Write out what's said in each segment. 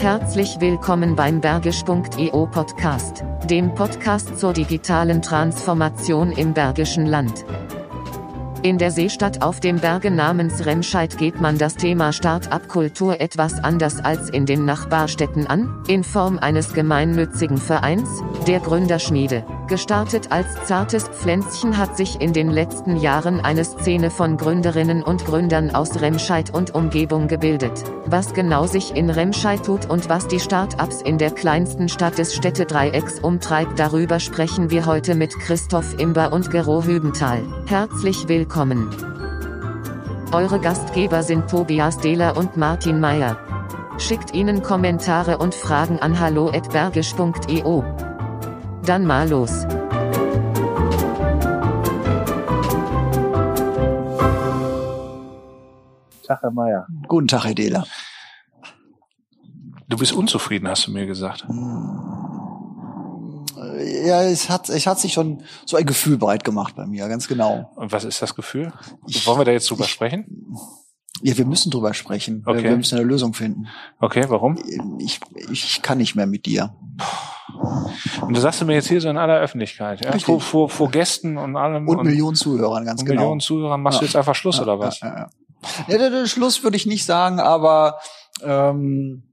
Herzlich willkommen beim Bergisch.eu Podcast, dem Podcast zur digitalen Transformation im Bergischen Land. In der Seestadt auf dem Berge namens Remscheid geht man das Thema Start-up-Kultur etwas anders als in den Nachbarstädten an, in Form eines gemeinnützigen Vereins, der Gründerschmiede. Gestartet als zartes Pflänzchen hat sich in den letzten Jahren eine Szene von Gründerinnen und Gründern aus Remscheid und Umgebung gebildet. Was genau sich in Remscheid tut und was die Start-ups in der kleinsten Stadt des Städtedreiecks umtreibt, darüber sprechen wir heute mit Christoph Imber und Gero Hübenthal. Herzlich willkommen. Eure Gastgeber sind Tobias Dehler und Martin Meyer. Schickt ihnen Kommentare und Fragen an hallo@bergisch.eu. Dann mal los. Tag, Herr Meier. Guten Tag, Herr Dehler. Du bist unzufrieden, hast du mir gesagt. Ja, es hat, es hat sich schon so ein Gefühl breit gemacht bei mir, ganz genau. Und was ist das Gefühl? Ich- Wollen wir da jetzt drüber ich- sprechen? Ja, wir müssen drüber sprechen. Okay. Wir müssen eine Lösung finden. Okay, warum? Ich, ich kann nicht mehr mit dir. Und du sagst du mir jetzt hier so in aller Öffentlichkeit, ja? Vor, vor, vor Gästen und allem Und, Millionen Zuhörern, ganz und genau. Millionen Zuhörern machst du Ja. jetzt einfach Schluss Ja, oder was? Ja, ja, ja. ja Schluss würde ich nicht sagen, aber ähm,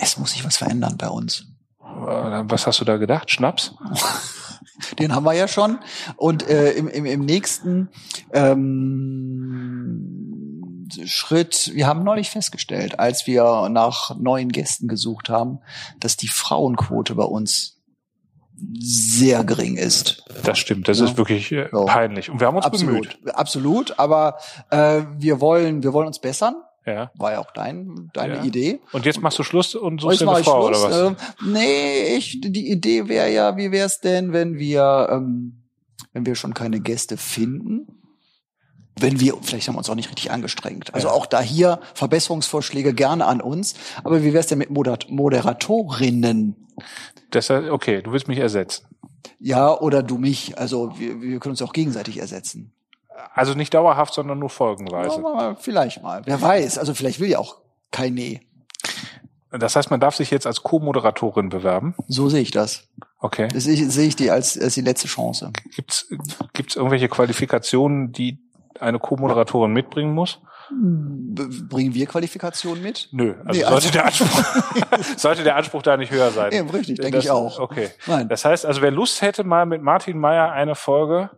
es muss sich was verändern bei uns. Äh, Was hast du da gedacht? Schnaps? Den haben wir ja schon. Und äh, im, im, im nächsten ähm, Schritt, wir haben neulich festgestellt, als wir nach neuen Gästen gesucht haben, dass die Frauenquote bei uns sehr gering ist. Das stimmt, das Ja. ist wirklich äh, Ja. peinlich. Und wir haben uns absolut, bemüht. absolut. Aber äh, wir wollen, wir wollen uns bessern. Ja. War ja auch dein, deine Ja. Idee. Und jetzt machst du Schluss und suchst dir eine Frau Schluss. oder was? Ähm, nee, ich, die Idee wäre ja, wie wäre es denn, wenn wir, ähm, wenn wir schon keine Gäste finden? Wenn wir, vielleicht haben wir uns auch nicht richtig angestrengt. Also Ja. auch da hier Verbesserungsvorschläge gerne an uns. Aber wie wäre es denn mit Moder Moderatorinnen? Deshalb, okay, du willst mich ersetzen. Ja, oder du mich. Also wir, wir können uns auch gegenseitig ersetzen. Also nicht dauerhaft, sondern nur folgenweise. Ja, vielleicht mal. Wer weiß. Also vielleicht will ja auch keine. Das heißt, man darf sich jetzt als Co-Moderatorin bewerben. So sehe ich das. Okay. Das sehe ich, sehe ich die als, als die letzte Chance. Gibt's gibt's irgendwelche Qualifikationen, die eine Co-Moderatorin mitbringen muss? Bringen wir Qualifikationen mit? Nö, also, Nee, sollte, also- der Anspruch, sollte der Anspruch da nicht höher sein. Eben, richtig, denke ich auch. Okay. Nein. Das heißt, also wer Lust hätte, mal mit Martin Meyer eine Folge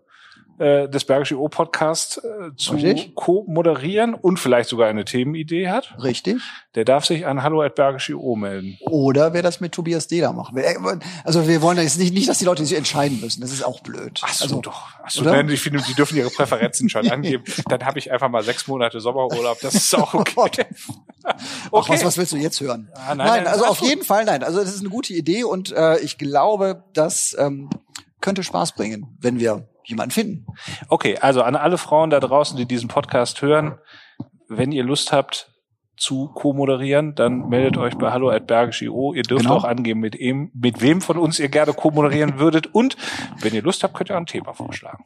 äh, des Bergische O Podcast äh, zu co-moderieren und vielleicht sogar eine Themenidee hat, Richtig. der darf sich an hallo@bergische.o melden. Oder wer das mit Tobias Dehler machen will. Also wir wollen jetzt nicht, nicht, dass die Leute sich entscheiden müssen. Das ist auch blöd. Ach so, also, doch. Ach so, ich finde, die dürfen ihre Präferenzen schon angeben. Dann habe ich einfach mal sechs Monate Sommerurlaub. Das ist auch okay. Ach, was, was willst du jetzt hören? Ah, nein, nein, nein, also auf jeden Fall nein. Also das ist eine gute Idee und äh, ich glaube, das ähm, könnte Spaß bringen, wenn wir jemanden finden. Okay, also an alle Frauen da draußen, die diesen Podcast hören, wenn ihr Lust habt zu co-moderieren, dann meldet euch bei hallo@bergisch.io. Ihr dürft Genau. auch angeben, mit, em, mit wem von uns ihr gerne co-moderieren würdet. Und wenn ihr Lust habt, könnt ihr auch ein Thema vorschlagen.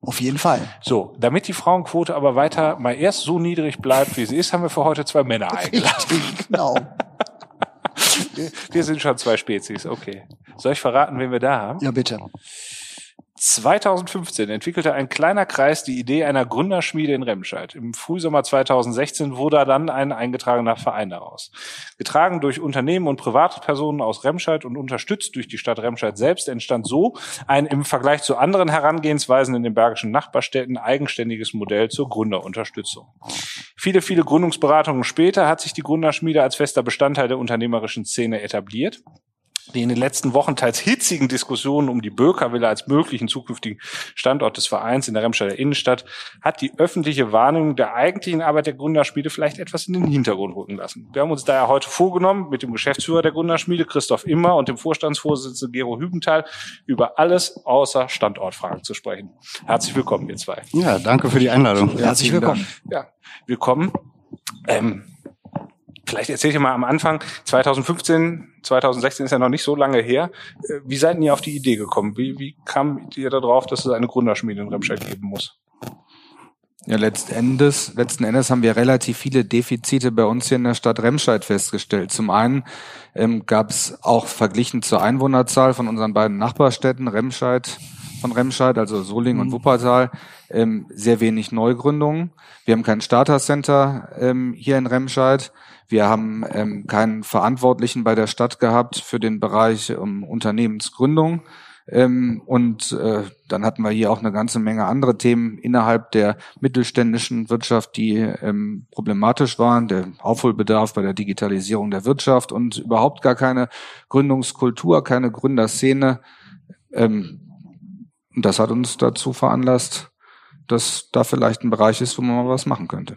Auf jeden Fall. So, damit die Frauenquote aber weiter mal erst so niedrig bleibt, wie sie ist, haben wir für heute zwei Männer eingeladen. Genau. Wir sind schon zwei Spezies, okay. Soll ich verraten, wen wir da haben? Ja, bitte. 2015 entwickelte ein kleiner Kreis die Idee einer Gründerschmiede in Remscheid. Im Frühsommer 2016 wurde dann ein eingetragener Verein daraus. Getragen durch Unternehmen und Privatpersonen aus Remscheid und unterstützt durch die Stadt Remscheid selbst entstand so ein im Vergleich zu anderen Herangehensweisen in den bergischen Nachbarstädten eigenständiges Modell zur Gründerunterstützung. Viele, viele Gründungsberatungen später hat sich die Gründerschmiede als fester Bestandteil der unternehmerischen Szene etabliert die in den letzten Wochen teils hitzigen Diskussionen um die Böker-Villa als möglichen zukünftigen Standort des Vereins in der Remscheider Innenstadt hat die öffentliche Wahrnehmung der eigentlichen Arbeit der Gründerschmiede vielleicht etwas in den Hintergrund rücken lassen. Wir haben uns daher heute vorgenommen, mit dem Geschäftsführer der Gründerschmiede, Christoph Immer, und dem Vorstandsvorsitzenden Gero Hübenthal über alles außer Standortfragen zu sprechen. Herzlich willkommen, ihr zwei. Ja, danke für die Einladung. Herzlich willkommen. Ja, willkommen. Ähm, vielleicht erzählt ihr mal am Anfang, 2015, 2016 ist ja noch nicht so lange her. Äh, Wie seid ihr auf die Idee gekommen? Wie, wie kam ihr darauf, dass es eine Gründerschmiede in Remscheid geben muss? Ja, letzten Endes, letzten Endes haben wir relativ viele Defizite bei uns hier in der Stadt Remscheid festgestellt. Zum einen ähm, gab es auch verglichen zur Einwohnerzahl von unseren beiden Nachbarstädten, Remscheid von Remscheid, also Solingen und mhm. Wuppertal, ähm, sehr wenig Neugründungen. Wir haben kein Starter-Center ähm, hier in Remscheid. Wir haben ähm, keinen Verantwortlichen bei der Stadt gehabt für den Bereich ähm, Unternehmensgründung. Ähm, und äh, dann hatten wir hier auch eine ganze Menge andere Themen innerhalb der mittelständischen Wirtschaft, die ähm, problematisch waren. Der Aufholbedarf bei der Digitalisierung der Wirtschaft und überhaupt gar keine Gründungskultur, keine Gründerszene. Ähm, und das hat uns dazu veranlasst, dass da vielleicht ein Bereich ist, wo man mal was machen könnte.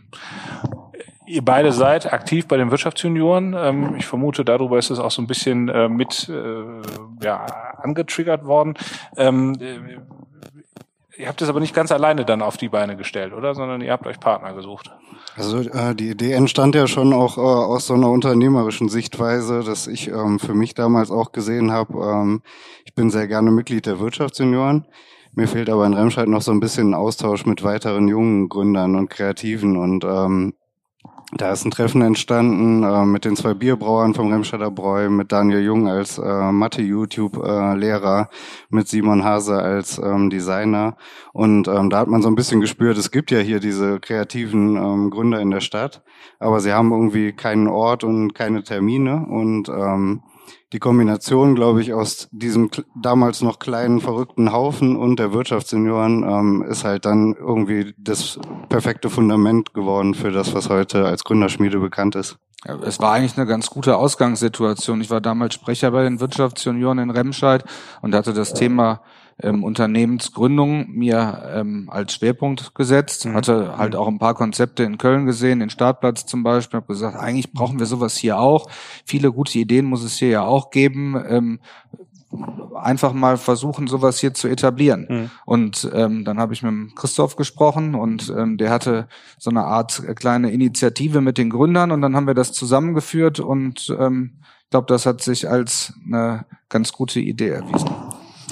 Ihr beide seid aktiv bei den Wirtschaftsjunioren. Ähm, ich vermute, darüber ist es auch so ein bisschen äh, mit äh, ja, angetriggert worden. Ähm, äh, ihr habt es aber nicht ganz alleine dann auf die Beine gestellt, oder? Sondern ihr habt euch Partner gesucht. Also äh, die Idee entstand ja schon auch äh, aus so einer unternehmerischen Sichtweise, dass ich ähm, für mich damals auch gesehen habe, ähm, ich bin sehr gerne Mitglied der Wirtschaftsjunioren. Mir fehlt aber in Remscheid noch so ein bisschen Austausch mit weiteren jungen Gründern und Kreativen und ähm, da ist ein Treffen entstanden äh, mit den zwei Bierbrauern vom Remscheider Bräu, mit Daniel Jung als äh, Mathe-YouTube-Lehrer, mit Simon Hase als ähm, Designer. Und ähm, da hat man so ein bisschen gespürt, es gibt ja hier diese kreativen ähm, Gründer in der Stadt, aber sie haben irgendwie keinen Ort und keine Termine. Und ähm, die Kombination, glaube ich, aus diesem damals noch kleinen verrückten Haufen und der Wirtschaftssenioren ähm, ist halt dann irgendwie das perfekte Fundament geworden für das, was heute als Gründerschmiede bekannt ist. Es war eigentlich eine ganz gute Ausgangssituation. Ich war damals Sprecher bei den Wirtschaftsjunioren in Remscheid und hatte das Thema ähm, Unternehmensgründung mir ähm, als Schwerpunkt gesetzt, mhm. hatte halt auch ein paar Konzepte in Köln gesehen, den Startplatz zum Beispiel, habe gesagt, eigentlich brauchen wir sowas hier auch. Viele gute Ideen muss es hier ja auch geben. Ähm, einfach mal versuchen, sowas hier zu etablieren. Mhm. Und ähm, dann habe ich mit Christoph gesprochen und ähm, der hatte so eine Art kleine Initiative mit den Gründern und dann haben wir das zusammengeführt und ähm, ich glaube, das hat sich als eine ganz gute Idee erwiesen.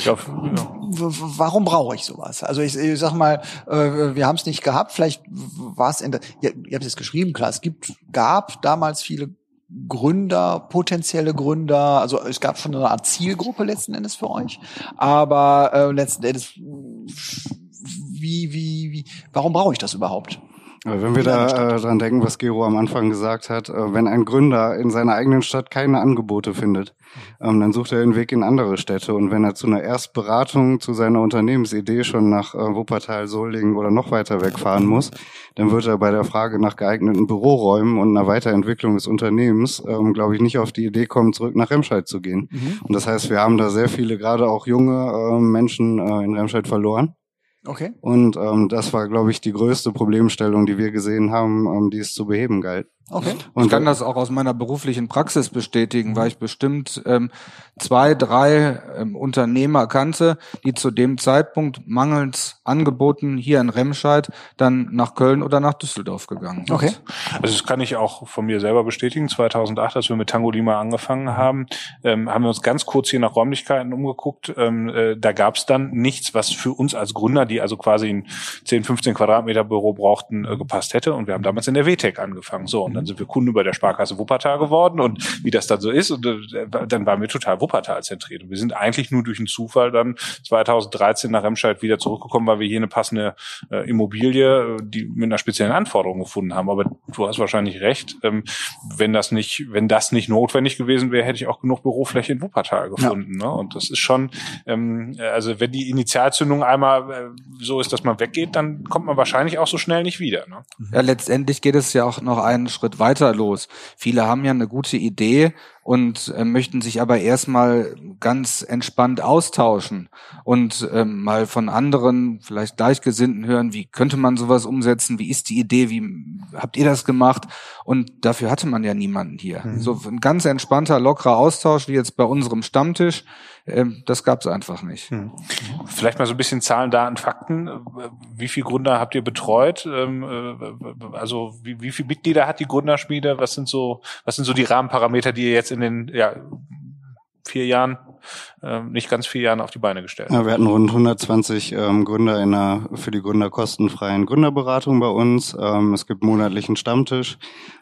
Ja, ja. Warum brauche ich sowas? Also ich, ich sag mal, äh, wir haben es nicht gehabt. Vielleicht war es in der. Ihr, ihr habt es geschrieben, klar. Es gibt, gab damals viele Gründer, potenzielle Gründer. Also es gab schon eine Art Zielgruppe letzten Endes für euch. Aber äh, letzten Endes, wie, wie, wie? Warum brauche ich das überhaupt? Wenn wir da äh, dran denken, was Gero am Anfang gesagt hat, äh, wenn ein Gründer in seiner eigenen Stadt keine Angebote findet, ähm, dann sucht er den Weg in andere Städte. Und wenn er zu einer Erstberatung zu seiner Unternehmensidee schon nach äh, Wuppertal, Solingen oder noch weiter wegfahren muss, dann wird er bei der Frage nach geeigneten Büroräumen und einer Weiterentwicklung des Unternehmens, ähm, glaube ich, nicht auf die Idee kommen, zurück nach Remscheid zu gehen. Mhm. Und das heißt, wir haben da sehr viele, gerade auch junge äh, Menschen äh, in Remscheid verloren. Okay. Und ähm, das war, glaube ich, die größte Problemstellung, die wir gesehen haben, ähm, die es zu beheben galt. Okay. Und ich kann das auch aus meiner beruflichen Praxis bestätigen, weil ich bestimmt ähm, zwei, drei ähm, Unternehmer kannte, die zu dem Zeitpunkt mangels Angeboten hier in Remscheid dann nach Köln oder nach Düsseldorf gegangen sind. Okay. Also das kann ich auch von mir selber bestätigen. 2008, als wir mit Tango Lima angefangen haben, ähm, haben wir uns ganz kurz hier nach Räumlichkeiten umgeguckt. Ähm, äh, da gab es dann nichts, was für uns als Gründer, die also quasi ein 10, 15 Quadratmeter Büro brauchten, äh, gepasst hätte. Und wir haben damals in der WTEC angefangen. So, dann sind wir Kunden bei der Sparkasse Wuppertal geworden und wie das dann so ist. Und äh, dann waren wir total Wuppertal zentriert. Und wir sind eigentlich nur durch einen Zufall dann 2013 nach Remscheid wieder zurückgekommen, weil wir hier eine passende äh, Immobilie, äh, die mit einer speziellen Anforderung gefunden haben. Aber du hast wahrscheinlich recht. Ähm, wenn das nicht, wenn das nicht notwendig gewesen wäre, hätte ich auch genug Bürofläche in Wuppertal gefunden. Ja. Ne? Und das ist schon, ähm, also wenn die Initialzündung einmal äh, so ist, dass man weggeht, dann kommt man wahrscheinlich auch so schnell nicht wieder. Ne? Ja, letztendlich geht es ja auch noch einen Schritt weiter los. Viele haben ja eine gute Idee und äh, möchten sich aber erstmal ganz entspannt austauschen und ähm, mal von anderen, vielleicht Gleichgesinnten hören, wie könnte man sowas umsetzen, wie ist die Idee, wie habt ihr das gemacht? Und dafür hatte man ja niemanden hier. Mhm. So ein ganz entspannter, lockerer Austausch, wie jetzt bei unserem Stammtisch, das gab es einfach nicht. Mhm. Vielleicht mal so ein bisschen Zahlen, Daten, Fakten. Wie viele Gründer habt ihr betreut? Ähm, äh, also wie, wie viele Mitglieder hat die Gründerschmiede? Was sind so, was sind so die Rahmenparameter, die ihr jetzt in den ja, vier Jahren, äh, nicht ganz vier Jahren auf die Beine gestellt. Ja, wir hatten rund 120 ähm, Gründer in einer für die Gründer kostenfreien Gründerberatung bei uns. Ähm, es gibt monatlichen Stammtisch.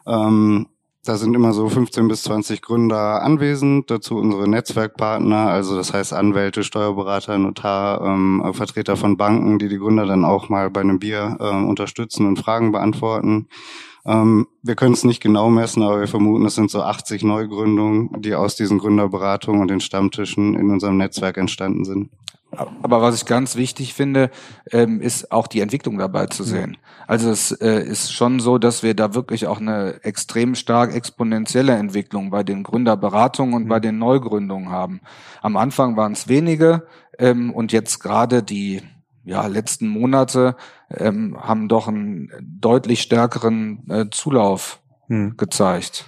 Ähm, da sind immer so 15 bis 20 Gründer anwesend, dazu unsere Netzwerkpartner, also das heißt Anwälte, Steuerberater, Notar, ähm, Vertreter von Banken, die die Gründer dann auch mal bei einem Bier äh, unterstützen und Fragen beantworten. Ähm, wir können es nicht genau messen, aber wir vermuten, es sind so 80 Neugründungen, die aus diesen Gründerberatungen und den Stammtischen in unserem Netzwerk entstanden sind. Aber was ich ganz wichtig finde, ähm, ist auch die Entwicklung dabei zu sehen. Also es äh, ist schon so, dass wir da wirklich auch eine extrem stark exponentielle Entwicklung bei den Gründerberatungen und bei den Neugründungen haben. Am Anfang waren es wenige ähm, und jetzt gerade die ja, letzten Monate ähm, haben doch einen deutlich stärkeren äh, Zulauf hm. gezeigt.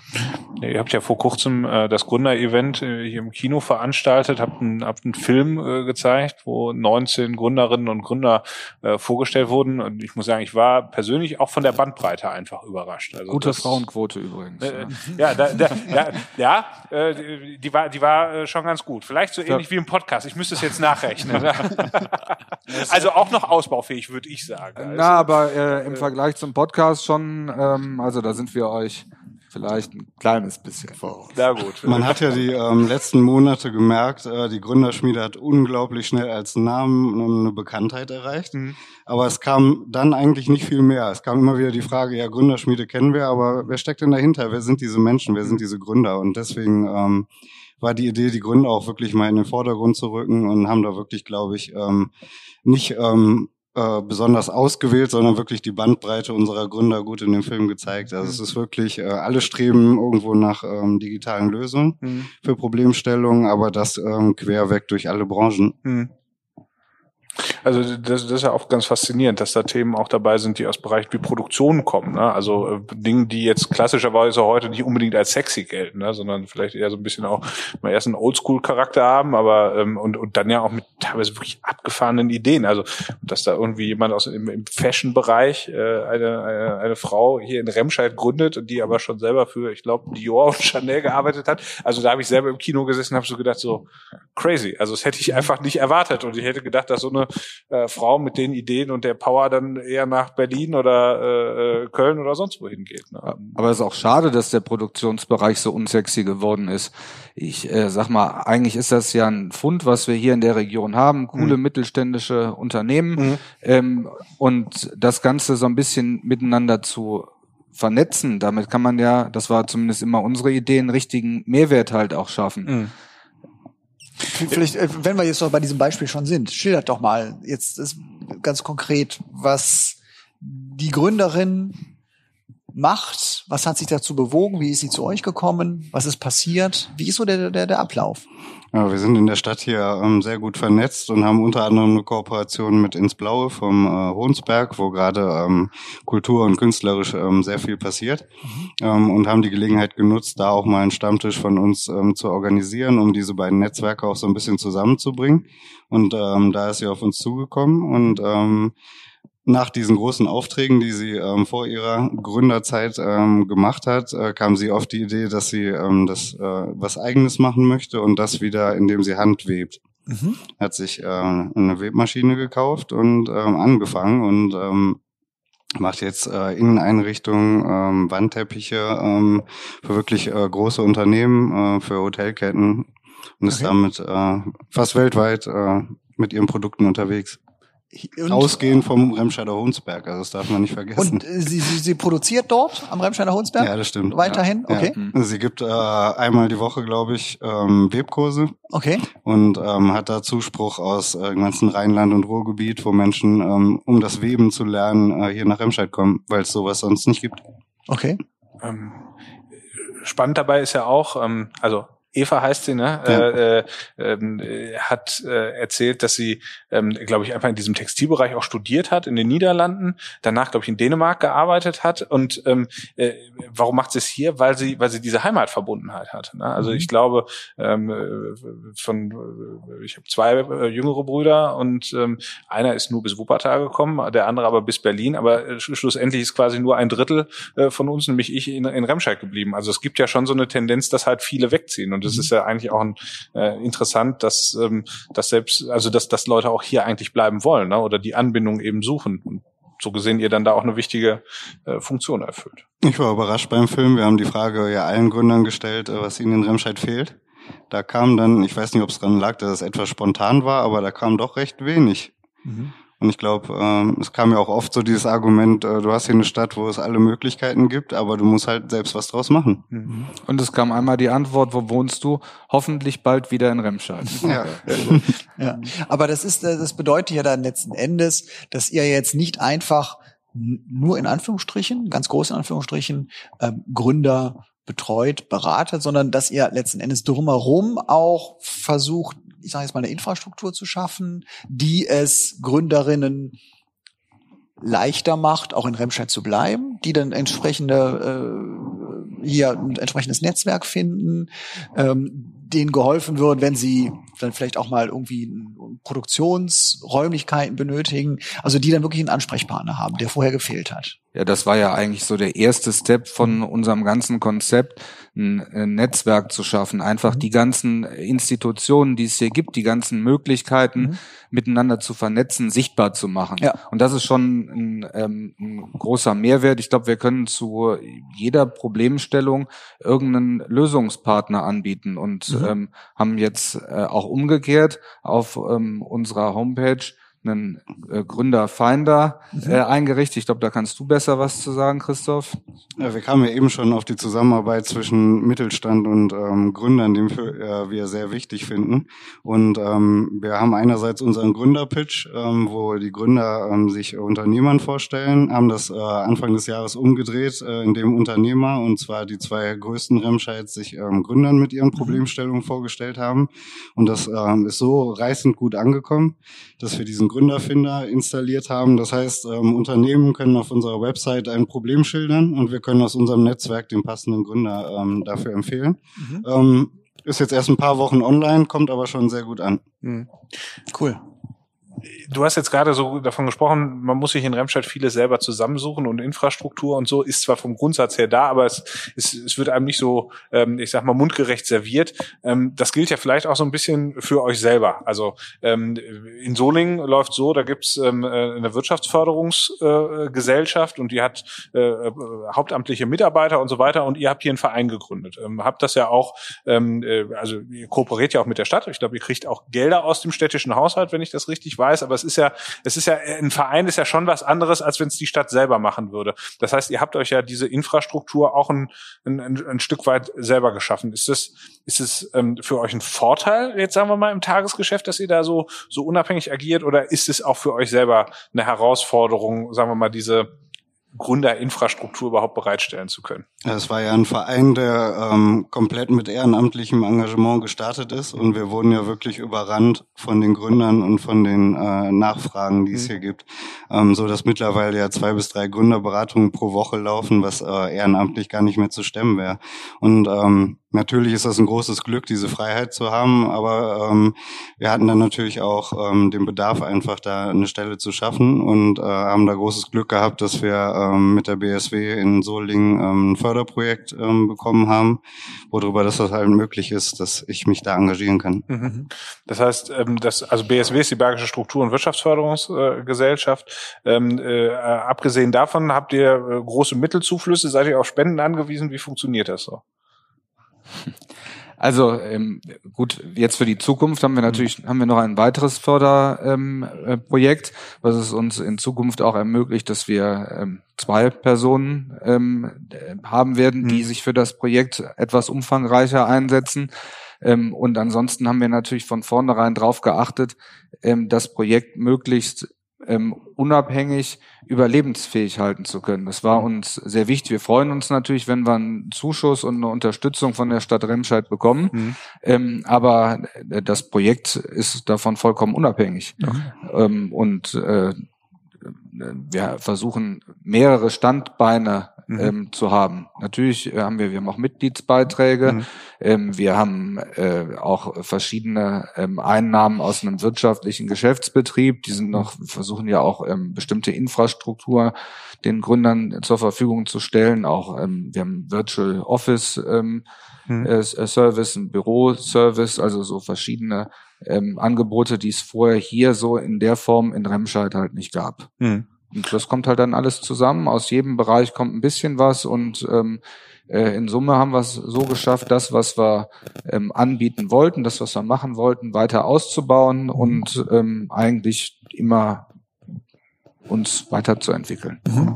Ja, ihr habt ja vor kurzem äh, das Gründer-Event äh, hier im Kino veranstaltet, habt einen, habt einen Film äh, gezeigt, wo 19 Gründerinnen und Gründer äh, vorgestellt wurden. Und ich muss sagen, ich war persönlich auch von der Bandbreite einfach überrascht. Also Gute das, Frauenquote übrigens. Äh, ja, da, da, ja, ja äh, die war, die war äh, schon ganz gut. Vielleicht so ähnlich wie im Podcast. Ich müsste es jetzt nachrechnen. also auch noch ausbaufähig, würde ich sagen. Also, Na, aber äh, im Vergleich zum Podcast schon, ähm, also da sind wir euch vielleicht ein kleines bisschen voraus. Sehr gut. Man hat ja die ähm, letzten Monate gemerkt, äh, die Gründerschmiede hat unglaublich schnell als Namen eine Bekanntheit erreicht. Mhm. Aber es kam dann eigentlich nicht viel mehr. Es kam immer wieder die Frage, ja, Gründerschmiede kennen wir, aber wer steckt denn dahinter? Wer sind diese Menschen? Wer sind diese Gründer? Und deswegen ähm, war die Idee, die Gründer auch wirklich mal in den Vordergrund zu rücken und haben da wirklich, glaube ich, ähm, nicht ähm, äh, besonders ausgewählt, sondern wirklich die Bandbreite unserer Gründer gut in dem Film gezeigt. Also mhm. es ist wirklich, äh, alle streben irgendwo nach ähm, digitalen Lösungen mhm. für Problemstellungen, aber das ähm, querweg durch alle Branchen. Mhm. Also das, das ist ja auch ganz faszinierend, dass da Themen auch dabei sind, die aus Bereichen wie Produktion kommen. Ne? Also äh, Dinge, die jetzt klassischerweise heute nicht unbedingt als sexy gelten, ne? sondern vielleicht eher so ein bisschen auch mal erst einen Oldschool-Charakter haben, aber ähm, und, und dann ja auch mit teilweise wirklich abgefahrenen Ideen. Also dass da irgendwie jemand aus im, im Fashion-Bereich äh, eine, eine, eine Frau hier in Remscheid gründet und die aber schon selber für, ich glaube, Dior und Chanel gearbeitet hat. Also da habe ich selber im Kino gesessen und habe so gedacht, so crazy. Also das hätte ich einfach nicht erwartet. Und ich hätte gedacht, dass so eine äh, Frau mit den Ideen und der Power dann eher nach Berlin oder äh, äh, Köln oder sonst wohin geht. Ne? Aber es ist auch schade, dass der Produktionsbereich so unsexy geworden ist. Ich äh, sag mal, eigentlich ist das ja ein Fund, was wir hier in der Region haben, coole mhm. mittelständische Unternehmen mhm. ähm, und das Ganze so ein bisschen miteinander zu vernetzen. Damit kann man ja, das war zumindest immer unsere Idee, einen richtigen Mehrwert halt auch schaffen. Mhm. Vielleicht, äh, wenn wir jetzt noch bei diesem Beispiel schon sind, schildert doch mal jetzt ganz konkret, was die Gründerin macht, was hat sich dazu bewogen, wie ist sie zu euch gekommen, was ist passiert, wie ist so der, der, der Ablauf? Ja, wir sind in der Stadt hier ähm, sehr gut vernetzt und haben unter anderem eine Kooperation mit Ins Blaue vom äh, Hohnsberg, wo gerade ähm, Kultur und künstlerisch ähm, sehr viel passiert mhm. ähm, und haben die Gelegenheit genutzt, da auch mal einen Stammtisch von uns ähm, zu organisieren, um diese beiden Netzwerke auch so ein bisschen zusammenzubringen. Und ähm, da ist sie auf uns zugekommen und ähm, nach diesen großen Aufträgen, die sie ähm, vor ihrer Gründerzeit ähm, gemacht hat, äh, kam sie auf die Idee, dass sie ähm, das äh, was Eigenes machen möchte und das wieder, indem sie Hand webt. Mhm. Hat sich äh, eine Webmaschine gekauft und ähm, angefangen und ähm, macht jetzt äh, Inneneinrichtungen, ähm, Wandteppiche ähm, für wirklich äh, große Unternehmen, äh, für Hotelketten und ist damit äh, fast weltweit äh, mit ihren Produkten unterwegs. Und, Ausgehend vom Remscheider Hunsberg, also das darf man nicht vergessen. Und äh, sie, sie, sie produziert dort am Remscheider Hunsberg? Ja, das stimmt. Weiterhin? Ja, okay. Ja. Sie gibt äh, einmal die Woche, glaube ich, ähm, Webkurse. Okay. Und ähm, hat da Zuspruch aus äh, ganzen Rheinland und Ruhrgebiet, wo Menschen, ähm, um das Weben zu lernen, äh, hier nach Remscheid kommen, weil es sowas sonst nicht gibt. Okay. Ähm, spannend dabei ist ja auch, ähm, also Eva heißt sie, ne? Ja. Äh, äh, hat äh, erzählt, dass sie, ähm, glaube ich, einfach in diesem Textilbereich auch studiert hat in den Niederlanden, danach, glaube ich, in Dänemark gearbeitet hat. Und ähm, äh, warum macht sie es hier? Weil sie, weil sie diese Heimatverbundenheit hat. Ne? Also mhm. ich glaube, ähm, von ich habe zwei äh, jüngere Brüder und ähm, einer ist nur bis Wuppertal gekommen, der andere aber bis Berlin. Aber äh, schlussendlich ist quasi nur ein Drittel äh, von uns, nämlich ich, in, in Remscheid geblieben. Also es gibt ja schon so eine Tendenz, dass halt viele wegziehen. Und das mhm. ist ja eigentlich auch ein, äh, interessant, dass, ähm, dass selbst, also dass, dass Leute auch hier eigentlich bleiben wollen ne? oder die Anbindung eben suchen. Und so gesehen ihr dann da auch eine wichtige äh, Funktion erfüllt. Ich war überrascht beim Film. Wir haben die Frage ja allen Gründern gestellt, äh, was ihnen in Remscheid fehlt. Da kam dann, ich weiß nicht, ob es dran lag, dass es etwas spontan war, aber da kam doch recht wenig. Mhm. Und ich glaube, ähm, es kam ja auch oft so dieses Argument, äh, du hast hier eine Stadt, wo es alle Möglichkeiten gibt, aber du musst halt selbst was draus machen. Mhm. Und es kam einmal die Antwort, wo wohnst du? Hoffentlich bald wieder in Remscheid. Ja. ja. Aber das ist, das bedeutet ja dann letzten Endes, dass ihr jetzt nicht einfach nur in Anführungsstrichen, ganz groß in Anführungsstrichen, ähm, Gründer betreut, beratet, sondern dass ihr letzten Endes drumherum auch versucht, ich sage jetzt mal eine Infrastruktur zu schaffen, die es Gründerinnen leichter macht, auch in Remscheid zu bleiben, die dann entsprechende äh, hier ein entsprechendes Netzwerk finden, ähm, denen geholfen wird, wenn sie dann vielleicht auch mal irgendwie Produktionsräumlichkeiten benötigen, also die dann wirklich einen Ansprechpartner haben, der vorher gefehlt hat. Ja, das war ja eigentlich so der erste Step von unserem ganzen Konzept, ein Netzwerk zu schaffen, einfach mhm. die ganzen Institutionen, die es hier gibt, die ganzen Möglichkeiten mhm. miteinander zu vernetzen, sichtbar zu machen. Ja. Und das ist schon ein, ähm, ein großer Mehrwert. Ich glaube, wir können zu jeder Problemstellung irgendeinen Lösungspartner anbieten und mhm. ähm, haben jetzt äh, auch umgekehrt auf ähm, unserer Homepage einen äh, Gründerfinder mhm. äh, eingerichtet. Ich glaube, da kannst du besser was zu sagen, Christoph. Ja, wir kamen ja eben schon auf die Zusammenarbeit zwischen Mittelstand und ähm, Gründern, die wir, äh, wir sehr wichtig finden. Und ähm, wir haben einerseits unseren Gründerpitch, ähm, wo die Gründer ähm, sich Unternehmern vorstellen, haben das äh, Anfang des Jahres umgedreht, äh, in dem Unternehmer, und zwar die zwei größten Remscheids, sich ähm, Gründern mit ihren mhm. Problemstellungen vorgestellt haben. Und das ähm, ist so reißend gut angekommen, dass wir diesen Gründerfinder installiert haben. Das heißt, ähm, Unternehmen können auf unserer Website ein Problem schildern und wir können aus unserem Netzwerk den passenden Gründer ähm, dafür empfehlen. Mhm. Ähm, ist jetzt erst ein paar Wochen online, kommt aber schon sehr gut an. Mhm. Cool du hast jetzt gerade so davon gesprochen, man muss sich in Remscheid vieles selber zusammensuchen und Infrastruktur und so ist zwar vom Grundsatz her da, aber es, es, es wird einem nicht so, ähm, ich sag mal, mundgerecht serviert. Ähm, das gilt ja vielleicht auch so ein bisschen für euch selber. Also ähm, in Solingen läuft so, da gibt's ähm, äh, eine Wirtschaftsförderungsgesellschaft äh, und die hat äh, äh, hauptamtliche Mitarbeiter und so weiter und ihr habt hier einen Verein gegründet. Ähm, habt das ja auch, ähm, äh, also ihr kooperiert ja auch mit der Stadt. Ich glaube, ihr kriegt auch Gelder aus dem städtischen Haushalt, wenn ich das richtig weiß, aber es ist ja, es ist ja, ein Verein ist ja schon was anderes, als wenn es die Stadt selber machen würde. Das heißt, ihr habt euch ja diese Infrastruktur auch ein, ein, ein Stück weit selber geschaffen. Ist das, ist es ähm, für euch ein Vorteil, jetzt sagen wir mal im Tagesgeschäft, dass ihr da so, so unabhängig agiert oder ist es auch für euch selber eine Herausforderung, sagen wir mal, diese Gründerinfrastruktur überhaupt bereitstellen zu können. Es war ja ein Verein, der ähm, komplett mit ehrenamtlichem Engagement gestartet ist und wir wurden ja wirklich überrannt von den Gründern und von den äh, Nachfragen, die es mhm. hier gibt, ähm, so dass mittlerweile ja zwei bis drei Gründerberatungen pro Woche laufen, was äh, ehrenamtlich gar nicht mehr zu stemmen wäre. Und ähm, Natürlich ist das ein großes Glück, diese Freiheit zu haben, aber ähm, wir hatten dann natürlich auch ähm, den Bedarf, einfach da eine Stelle zu schaffen und äh, haben da großes Glück gehabt, dass wir ähm, mit der BSW in Solingen ähm, Förderprojekt ähm, bekommen haben, worüber das halt möglich ist, dass ich mich da engagieren kann. Mhm. Das heißt, ähm, das, also BSW ist die Bergische Struktur- und Wirtschaftsförderungsgesellschaft. Ähm, äh, abgesehen davon habt ihr äh, große Mittelzuflüsse, seid ihr auf Spenden angewiesen? Wie funktioniert das so? Also ähm, gut, jetzt für die Zukunft haben wir natürlich haben wir noch ein weiteres Förderprojekt, ähm, äh, was es uns in Zukunft auch ermöglicht, dass wir ähm, zwei Personen ähm, haben werden, die mhm. sich für das Projekt etwas umfangreicher einsetzen. Ähm, und ansonsten haben wir natürlich von vornherein darauf geachtet, ähm, das Projekt möglichst ähm, unabhängig überlebensfähig halten zu können. Das war uns sehr wichtig. Wir freuen uns natürlich, wenn wir einen Zuschuss und eine Unterstützung von der Stadt Remscheid bekommen. Mhm. Ähm, aber äh, das Projekt ist davon vollkommen unabhängig. Mhm. Ähm, und äh, wir versuchen mehrere Standbeine mhm. ähm, zu haben. Natürlich äh, haben wir, wir haben auch Mitgliedsbeiträge, mhm. ähm, wir haben äh, auch verschiedene ähm, Einnahmen aus einem wirtschaftlichen Geschäftsbetrieb. Die sind noch, versuchen ja auch ähm, bestimmte Infrastruktur den Gründern zur Verfügung zu stellen. Auch ähm, wir haben Virtual Office ähm, mhm. äh, Service, ein Büroservice, also so verschiedene ähm, Angebote, die es vorher hier so in der Form in Remscheid halt nicht gab. Mhm. Und das kommt halt dann alles zusammen. Aus jedem Bereich kommt ein bisschen was und ähm, äh, in Summe haben wir es so geschafft, das, was wir ähm, anbieten wollten, das, was wir machen wollten, weiter auszubauen und ähm, eigentlich immer uns weiterzuentwickeln. Mhm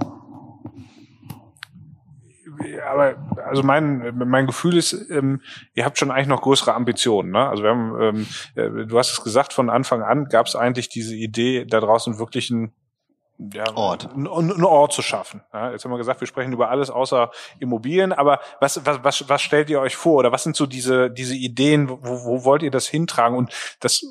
aber also mein mein Gefühl ist, ähm, ihr habt schon eigentlich noch größere Ambitionen. Ne? Also wir haben, ähm, äh, du hast es gesagt, von Anfang an gab es eigentlich diese Idee, da draußen wirklich ein ja, Ort. Einen, Ort zu schaffen. Ja, jetzt haben wir gesagt, wir sprechen über alles außer Immobilien, aber was, was, was, was stellt ihr euch vor? Oder was sind so diese, diese Ideen, wo, wo wollt ihr das hintragen? Und das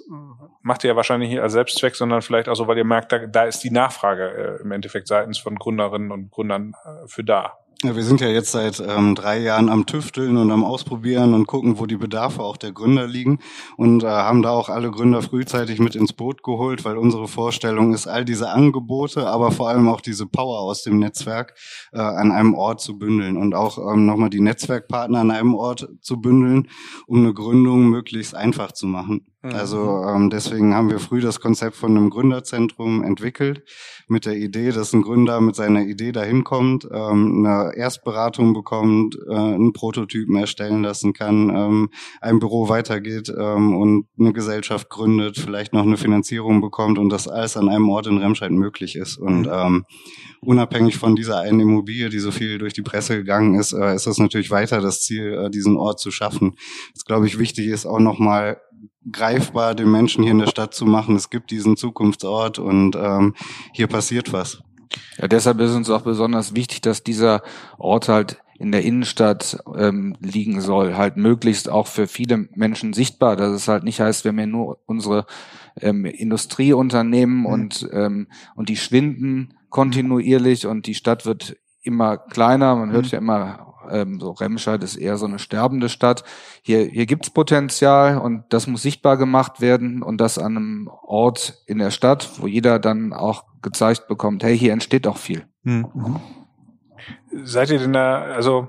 macht ihr ja wahrscheinlich nicht als Selbstzweck, sondern vielleicht auch so, weil ihr merkt, da, da ist die Nachfrage äh, im Endeffekt seitens von Gründerinnen und Gründern äh, für da. Ja, wir sind ja jetzt seit ähm, drei Jahren am Tüfteln und am Ausprobieren und gucken, wo die Bedarfe auch der Gründer liegen und äh, haben da auch alle Gründer frühzeitig mit ins Boot geholt, weil unsere Vorstellung ist, all diese Angebote, aber vor allem auch diese Power aus dem Netzwerk äh, an einem Ort zu bündeln und auch ähm, nochmal die Netzwerkpartner an einem Ort zu bündeln, um eine Gründung möglichst einfach zu machen. Mhm. Also ähm, deswegen haben wir früh das Konzept von einem Gründerzentrum entwickelt mit der Idee, dass ein Gründer mit seiner Idee dahin kommt, ähm, eine Erstberatung bekommt, äh, einen Prototypen erstellen lassen kann, ähm, ein Büro weitergeht ähm, und eine Gesellschaft gründet, vielleicht noch eine Finanzierung bekommt und das alles an einem Ort in Remscheid möglich ist. Und mhm. ähm, unabhängig von dieser einen Immobilie, die so viel durch die Presse gegangen ist, äh, ist das natürlich weiter das Ziel, äh, diesen Ort zu schaffen. Was, glaube ich, wichtig ist, auch nochmal greifbar den Menschen hier in der Stadt zu machen. Es gibt diesen Zukunftsort und ähm, hier passiert was. Ja, deshalb ist uns auch besonders wichtig, dass dieser Ort halt in der Innenstadt ähm, liegen soll, halt möglichst auch für viele Menschen sichtbar, dass es halt nicht heißt, wir haben ja nur unsere ähm, Industrieunternehmen mhm. und ähm, und die schwinden kontinuierlich und die Stadt wird immer kleiner. Man hört mhm. ja immer ähm, so Remscheid ist eher so eine sterbende Stadt. Hier, hier gibt's Potenzial und das muss sichtbar gemacht werden und das an einem Ort in der Stadt, wo jeder dann auch gezeigt bekommt, hey, hier entsteht auch viel. Mhm. Seid ihr denn da, also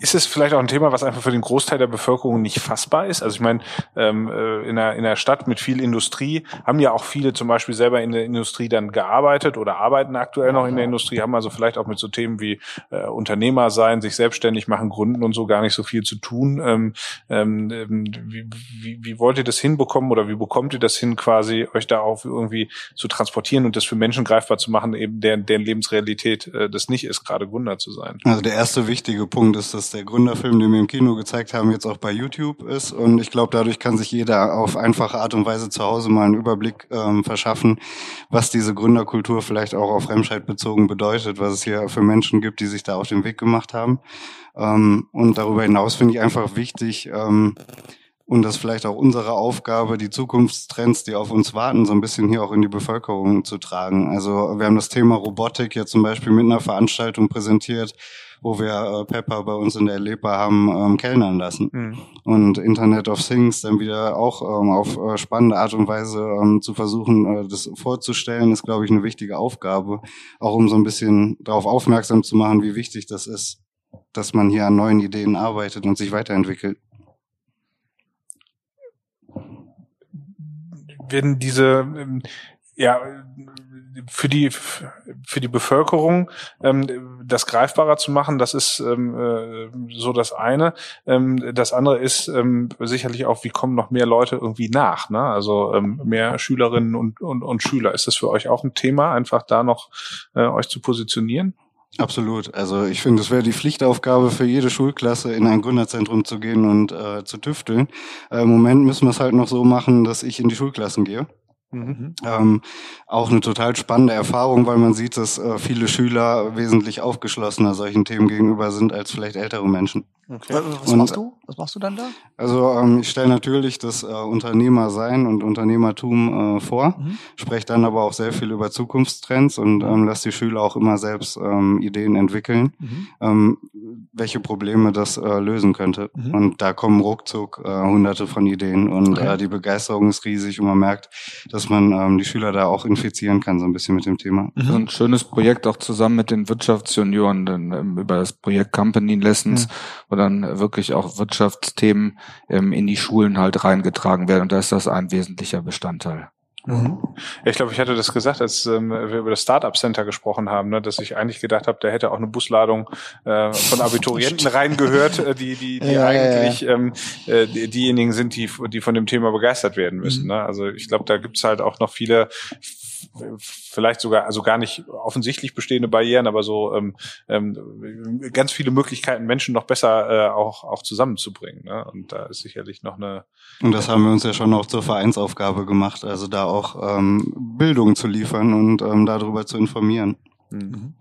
ist es vielleicht auch ein Thema, was einfach für den Großteil der Bevölkerung nicht fassbar ist? Also ich meine, ähm, äh, in, einer, in einer Stadt mit viel Industrie haben ja auch viele zum Beispiel selber in der Industrie dann gearbeitet oder arbeiten aktuell noch in der Industrie, haben also vielleicht auch mit so Themen wie äh, Unternehmer sein, sich selbstständig machen, gründen und so gar nicht so viel zu tun. Ähm, ähm, ähm, wie, wie, wie wollt ihr das hinbekommen oder wie bekommt ihr das hin, quasi euch da auch irgendwie zu transportieren und das für Menschen greifbar zu machen, eben deren, deren Lebensrealität äh, das nicht ist, gerade Gründer zu sein? Also der erste wichtige Punkt ist, dass der Gründerfilm, den wir im Kino gezeigt haben, jetzt auch bei YouTube ist. Und ich glaube, dadurch kann sich jeder auf einfache Art und Weise zu Hause mal einen Überblick ähm, verschaffen, was diese Gründerkultur vielleicht auch auf Remscheid bezogen bedeutet, was es hier für Menschen gibt, die sich da auf den Weg gemacht haben. Ähm, und darüber hinaus finde ich einfach wichtig, ähm, und das vielleicht auch unsere Aufgabe, die Zukunftstrends, die auf uns warten, so ein bisschen hier auch in die Bevölkerung zu tragen. Also wir haben das Thema Robotik jetzt zum Beispiel mit einer Veranstaltung präsentiert, wo wir äh, Pepper bei uns in der Lepa haben ähm, kellnern lassen. Mhm. Und Internet of Things dann wieder auch ähm, auf äh, spannende Art und Weise ähm, zu versuchen, äh, das vorzustellen, ist, glaube ich, eine wichtige Aufgabe. Auch um so ein bisschen darauf aufmerksam zu machen, wie wichtig das ist, dass man hier an neuen Ideen arbeitet und sich weiterentwickelt. Werden diese ähm, ja für die für die Bevölkerung ähm, das greifbarer zu machen, das ist ähm, äh, so das eine. Ähm, das andere ist ähm, sicherlich auch, wie kommen noch mehr Leute irgendwie nach, ne? Also ähm, mehr Schülerinnen und, und, und Schüler. Ist das für euch auch ein Thema, einfach da noch äh, euch zu positionieren? Absolut. Also ich finde, es wäre die Pflichtaufgabe für jede Schulklasse, in ein Gründerzentrum zu gehen und äh, zu tüfteln. Äh, Im Moment müssen wir es halt noch so machen, dass ich in die Schulklassen gehe. Mhm. Ähm, auch eine total spannende Erfahrung, weil man sieht, dass äh, viele Schüler wesentlich aufgeschlossener solchen Themen gegenüber sind als vielleicht ältere Menschen. Okay. Was, machst du? Was machst du dann da? Also ähm, ich stelle natürlich das äh, Unternehmersein und Unternehmertum äh, vor, mhm. spreche dann aber auch sehr viel über Zukunftstrends und ähm, lasse die Schüler auch immer selbst ähm, Ideen entwickeln, mhm. ähm, welche Probleme das äh, lösen könnte. Mhm. Und da kommen ruckzuck äh, hunderte von Ideen und okay. äh, die Begeisterung ist riesig und man merkt, dass man ähm, die Schüler da auch infizieren kann, so ein bisschen mit dem Thema. Mhm. ein schönes Projekt auch zusammen mit den Wirtschaftsjunioren denn, ähm, über das Projekt Company Lessons, mhm dann wirklich auch Wirtschaftsthemen ähm, in die Schulen halt reingetragen werden. Und da ist das ein wesentlicher Bestandteil. Mhm. Ich glaube, ich hatte das gesagt, als ähm, wir über das Startup Center gesprochen haben, ne, dass ich eigentlich gedacht habe, da hätte auch eine Busladung äh, von Abiturienten reingehört, äh, die die die ja, eigentlich ja, ja. Ähm, äh, diejenigen sind, die die von dem Thema begeistert werden müssen. Mhm. Ne? Also ich glaube, da gibt's halt auch noch viele vielleicht sogar, also gar nicht offensichtlich bestehende Barrieren, aber so ähm, ähm, ganz viele Möglichkeiten, Menschen noch besser äh, auch, auch zusammenzubringen. Ne? Und da ist sicherlich noch eine. Und das haben wir uns ja schon auch zur Vereinsaufgabe gemacht, also da auch ähm, Bildung zu liefern und ähm, darüber zu informieren. Mhm.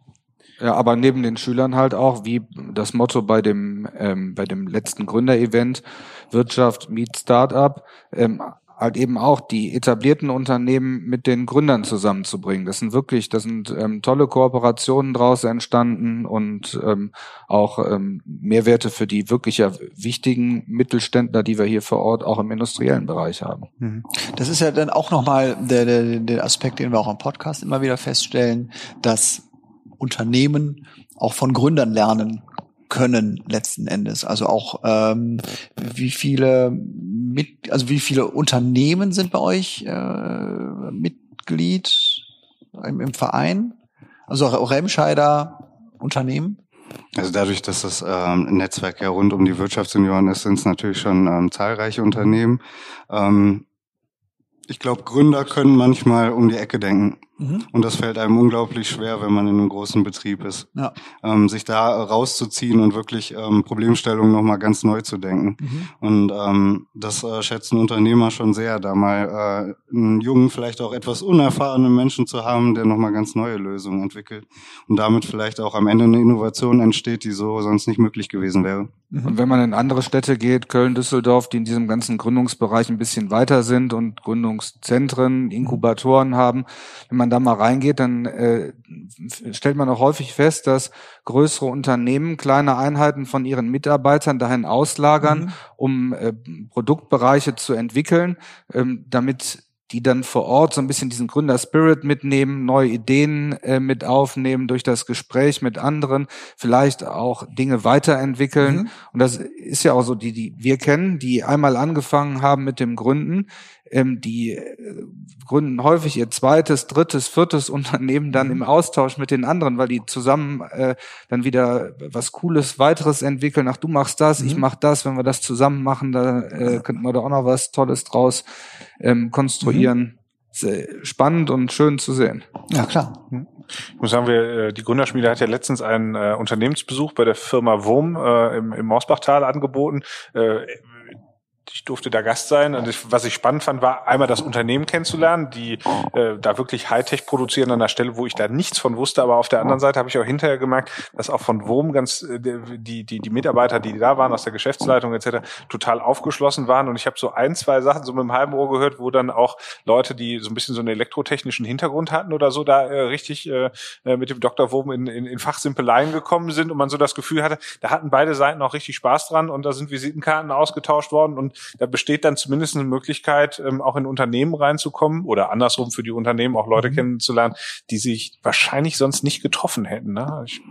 Ja, aber neben den Schülern halt auch, wie das Motto bei dem ähm, bei dem letzten Gründerevent Wirtschaft meet Startup, ähm, halt eben auch die etablierten Unternehmen mit den Gründern zusammenzubringen. Das sind wirklich, das sind ähm, tolle Kooperationen daraus entstanden und ähm, auch ähm, Mehrwerte für die wirklich ja wichtigen Mittelständler, die wir hier vor Ort auch im industriellen Bereich haben. Mhm. Das ist ja dann auch nochmal der, der, der Aspekt, den wir auch im Podcast immer wieder feststellen, dass Unternehmen auch von Gründern lernen können letzten Endes. Also auch ähm, wie viele mit, also wie viele Unternehmen sind bei euch äh, Mitglied im, im Verein? Also auch Remscheider Unternehmen? Also dadurch, dass das ähm, Netzwerk ja rund um die Wirtschaftsunion ist, sind es natürlich schon ähm, zahlreiche Unternehmen. Ähm, ich glaube, Gründer können manchmal um die Ecke denken. Mhm. Und das fällt einem unglaublich schwer, wenn man in einem großen Betrieb ist. Ja. Ähm, sich da rauszuziehen und wirklich ähm, Problemstellungen nochmal ganz neu zu denken. Mhm. Und ähm, das äh, schätzen Unternehmer schon sehr, da mal äh, einen jungen, vielleicht auch etwas unerfahrenen Menschen zu haben, der nochmal ganz neue Lösungen entwickelt. Und damit vielleicht auch am Ende eine Innovation entsteht, die so sonst nicht möglich gewesen wäre. Mhm. Und wenn man in andere Städte geht, Köln, Düsseldorf, die in diesem ganzen Gründungsbereich ein bisschen weiter sind und Gründungszentren, Inkubatoren haben, wenn man man da mal reingeht, dann äh, stellt man auch häufig fest, dass größere Unternehmen kleine Einheiten von ihren Mitarbeitern dahin auslagern, mhm. um äh, Produktbereiche zu entwickeln, ähm, damit die dann vor Ort so ein bisschen diesen Gründerspirit mitnehmen, neue Ideen äh, mit aufnehmen durch das Gespräch mit anderen, vielleicht auch Dinge weiterentwickeln. Mhm. Und das ist ja auch so, die, die wir kennen, die einmal angefangen haben mit dem Gründen, ähm, die äh, gründen häufig ihr zweites, drittes, viertes Unternehmen dann mhm. im Austausch mit den anderen, weil die zusammen äh, dann wieder was Cooles weiteres entwickeln. Ach, du machst das, mhm. ich mach das. Wenn wir das zusammen machen, da äh, könnten wir da auch noch was Tolles draus ähm, konstruieren. Mhm. Spannend und schön zu sehen. Ja, klar. Mhm. Ich muss sagen, wir, äh, die Gründerschmiede hat ja letztens einen äh, Unternehmensbesuch bei der Firma Wurm äh, im, im Mausbachtal angeboten. Äh, ich durfte da Gast sein und ich, was ich spannend fand, war einmal das Unternehmen kennenzulernen, die äh, da wirklich Hightech produzieren an der Stelle, wo ich da nichts von wusste, aber auf der anderen Seite habe ich auch hinterher gemerkt, dass auch von Wurm ganz äh, die die die Mitarbeiter, die da waren aus der Geschäftsleitung etc. total aufgeschlossen waren und ich habe so ein zwei Sachen so mit dem halben Ohr gehört, wo dann auch Leute, die so ein bisschen so einen elektrotechnischen Hintergrund hatten oder so, da äh, richtig äh, äh mit dem Dr. Wurm in, in, in Fachsimpeleien gekommen sind und man so das Gefühl hatte, da hatten beide Seiten auch richtig Spaß dran und da sind Visitenkarten ausgetauscht worden und da besteht dann zumindest eine Möglichkeit, ähm, auch in Unternehmen reinzukommen oder andersrum für die Unternehmen auch Leute mhm. kennenzulernen, die sich wahrscheinlich sonst nicht getroffen hätten. Ne? Ich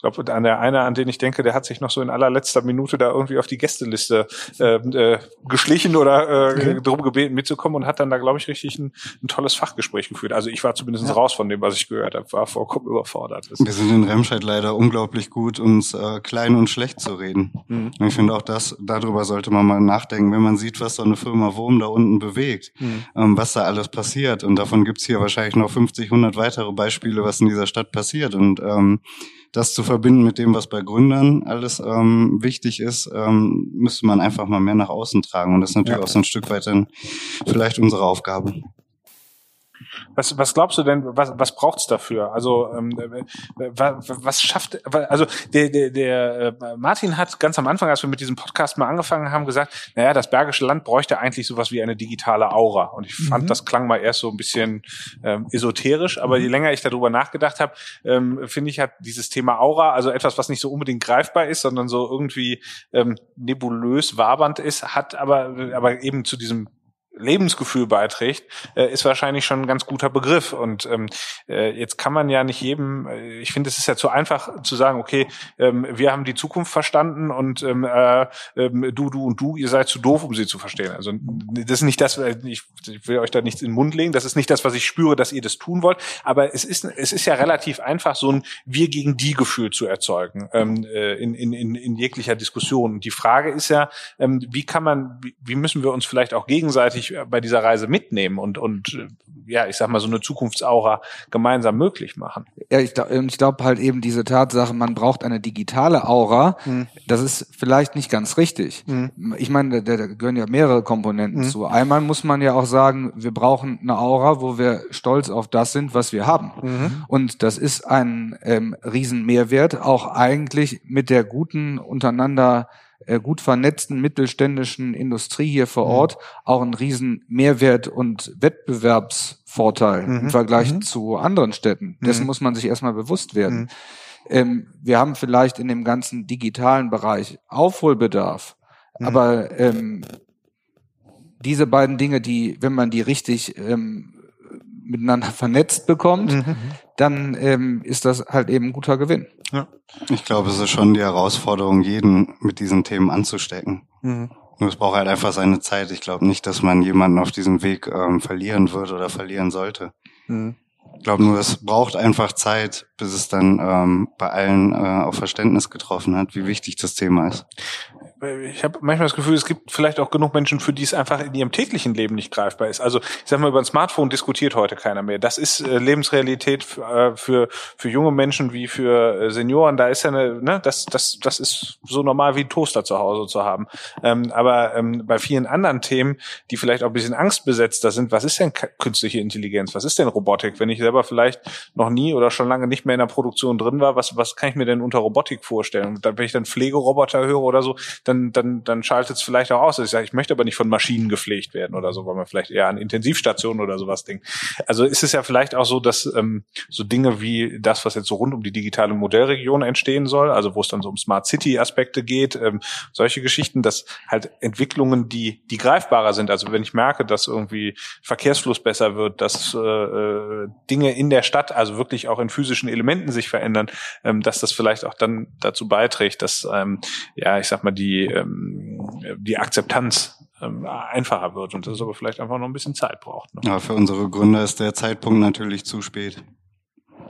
glaube, an der eine, an den ich denke, der hat sich noch so in allerletzter Minute da irgendwie auf die Gästeliste äh, äh, geschlichen oder äh, okay. darum gebeten mitzukommen und hat dann da, glaube ich, richtig ein, ein, tolles Fachgespräch geführt. Also ich war zumindest ja. raus von dem, was ich gehört habe, war vollkommen überfordert. Wir sind in Remscheid leider unglaublich gut, uns äh, klein und schlecht zu reden. Mhm. Und ich finde auch das, darüber sollte man mal nachdenken, wenn man sieht, was so eine Firma Wurm da unten bewegt, mhm. ähm, was da alles passiert. Und davon gibt's hier wahrscheinlich noch 50, 100 weitere Beispiele, was in dieser Stadt passiert. Und ähm, das zu verbinden mit dem, was bei Gründern alles ähm, wichtig ist, ähm, müsste man einfach mal mehr nach außen tragen. Und das ist natürlich ja. auch so ein Stück weit dann vielleicht unsere Aufgabe. Was, was glaubst du denn, was, was braucht's dafür? Also ähm, was, was schafft, also der, der, der äh, Martin hat ganz am Anfang, als wir mit diesem Podcast mal angefangen haben, gesagt, naja, das Bergische Land bräuchte eigentlich sowas wie eine digitale Aura. Und ich fand, mhm. das klang mal erst so ein bisschen ähm, esoterisch, aber mhm. je länger ich darüber nachgedacht habe, ähm, finde ich, hat dieses Thema Aura, also etwas, was nicht so unbedingt greifbar ist, sondern so irgendwie ähm, nebulös wabernd ist, hat aber, aber eben zu diesem Lebensgefühl beiträgt, äh, ist wahrscheinlich schon ein ganz guter Begriff. Und ähm, äh, jetzt kann man ja nicht jedem, äh, ich finde, es ist ja zu einfach zu sagen, okay, ähm, wir haben die Zukunft verstanden und ähm, äh, ähm, du, du und du, ihr seid zu doof, um sie zu verstehen. Also das ist nicht das, äh, ich, ich will euch da nichts in den Mund legen, das ist nicht das, was ich spüre, dass ihr das tun wollt, aber es ist, es ist ja relativ einfach, so ein Wir gegen die Gefühl zu erzeugen ähm, äh, in, in, in, in jeglicher Diskussion. Und die Frage ist ja, ähm, wie kann man, wie müssen wir uns vielleicht auch gegenseitig wirklich bei dieser Reise mitnehmen und, und ja, ich sag mal, so eine Zukunftsaura gemeinsam möglich machen. Ja, ich, ich glaube halt eben diese Tatsache, man braucht eine digitale Aura, hm. das ist vielleicht nicht ganz richtig. Hm. Ich meine, da, da gehören ja mehrere Komponenten hm. zu. Einmal muss man ja auch sagen, wir brauchen eine Aura, wo wir stolz auf das sind, was wir haben. Mhm. Und das ist ein ähm, Riesenmehrwert, auch eigentlich mit der guten untereinander äh, gut vernetzten mittelständischen Industrie hier vor mhm. Ort auch ein riesen Mehrwert und Wettbewerbsvorteil mhm. im Vergleich mhm. zu anderen Städten. Dessen mhm. muss man sich erstmal bewusst werden. Mhm. Ähm, wir haben vielleicht in dem ganzen digitalen Bereich Aufholbedarf, aber ähm, diese beiden Dinge, die, wenn man die richtig ähm, miteinander vernetzt bekommt, mhm. dann ähm, ist das halt eben ein guter Gewinn. Ja. Ich glaube, es ist schon die Herausforderung, jeden mit diesen Themen anzustecken. Mhm. Nur es braucht halt einfach seine Zeit. Ich glaube nicht, dass man jemanden auf diesem Weg ähm, verlieren wird oder verlieren sollte. Mhm. Ich glaube nur, es braucht einfach Zeit, bis es dann ähm, bei allen äh, auf Verständnis getroffen hat, wie wichtig das Thema ist ich habe manchmal das Gefühl, es gibt vielleicht auch genug Menschen, für die es einfach in ihrem täglichen Leben nicht greifbar ist. Also ich sag mal, über ein Smartphone diskutiert heute keiner mehr. Das ist äh, Lebensrealität für, äh, für, für junge Menschen wie für äh, Senioren. Da ist ja eine, ne, das, das, das ist so normal wie ein Toaster zu Hause zu haben. Ähm, aber ähm, bei vielen anderen Themen, die vielleicht auch ein bisschen angstbesetzter sind, was ist denn künstliche Intelligenz? Was ist denn Robotik? Wenn ich selber vielleicht noch nie oder schon lange nicht mehr in der Produktion drin war, was, was kann ich mir denn unter Robotik vorstellen? Wenn ich dann Pflegeroboter höre oder so, dann, dann, dann schaltet es vielleicht auch aus. Ich sage, ich möchte aber nicht von Maschinen gepflegt werden oder so, weil man vielleicht eher an Intensivstationen oder sowas denkt. Also ist es ja vielleicht auch so, dass ähm, so Dinge wie das, was jetzt so rund um die digitale Modellregion entstehen soll, also wo es dann so um Smart City Aspekte geht, ähm, solche Geschichten, dass halt Entwicklungen, die, die greifbarer sind. Also wenn ich merke, dass irgendwie Verkehrsfluss besser wird, dass äh, äh, Dinge in der Stadt, also wirklich auch in physischen Elementen sich verändern, ähm, dass das vielleicht auch dann dazu beiträgt, dass ähm, ja, ich sag mal, die die, ähm, die Akzeptanz ähm, einfacher wird und das aber vielleicht einfach noch ein bisschen Zeit braucht. Ne? Ja, für unsere Gründer ist der Zeitpunkt natürlich zu spät.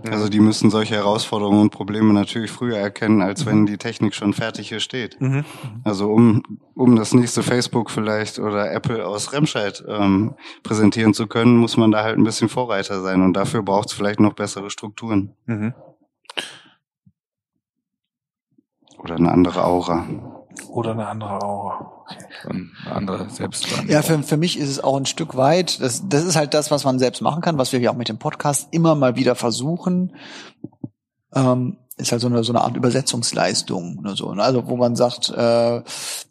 Also die müssen solche Herausforderungen und Probleme natürlich früher erkennen, als mhm. wenn die Technik schon fertig hier steht. Mhm. Also um, um das nächste Facebook vielleicht oder Apple aus Remscheid ähm, präsentieren zu können, muss man da halt ein bisschen Vorreiter sein und dafür braucht es vielleicht noch bessere Strukturen. Mhm. Oder eine andere Aura. Oder eine andere Aura. Eine andere Selbstwahrnehmung. Ja, für, für mich ist es auch ein Stück weit, das, das ist halt das, was man selbst machen kann, was wir ja auch mit dem Podcast immer mal wieder versuchen. Ähm, ist halt so eine, so eine Art Übersetzungsleistung oder so. Ne? Also wo man sagt, äh,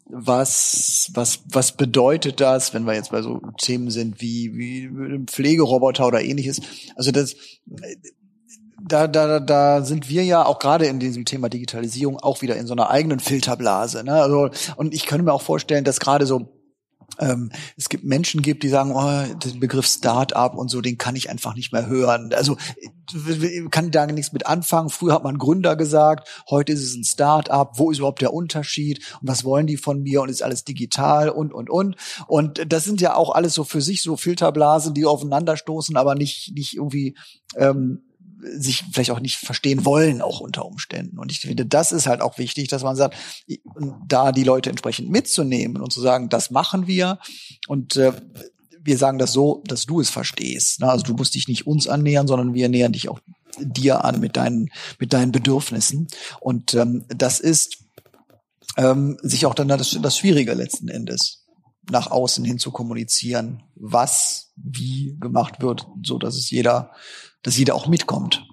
was, was, was bedeutet das, wenn wir jetzt bei so Themen sind wie, wie Pflegeroboter oder ähnliches. Also das, da, da, da sind wir ja auch gerade in diesem Thema Digitalisierung auch wieder in so einer eigenen Filterblase. Ne? Also, und ich könnte mir auch vorstellen, dass gerade so ähm, es gibt Menschen gibt, die sagen, oh, den Begriff Start-up und so, den kann ich einfach nicht mehr hören. Also kann da nichts mit anfangen. Früher hat man Gründer gesagt, heute ist es ein Start-up. Wo ist überhaupt der Unterschied? Und was wollen die von mir? Und ist alles digital und und und. Und das sind ja auch alles so für sich so Filterblasen, die aufeinanderstoßen, aber nicht nicht irgendwie ähm, sich vielleicht auch nicht verstehen wollen, auch unter Umständen. Und ich finde, das ist halt auch wichtig, dass man sagt, da die Leute entsprechend mitzunehmen und zu sagen, das machen wir und äh, wir sagen das so, dass du es verstehst. Ne? Also du musst dich nicht uns annähern, sondern wir nähern dich auch dir an mit deinen, mit deinen Bedürfnissen. Und ähm, das ist ähm, sich auch dann das, das Schwierige letzten Endes. nach außen hin zu kommunizieren, was wie gemacht wird, so dass es jeder, dass jeder auch mitkommt.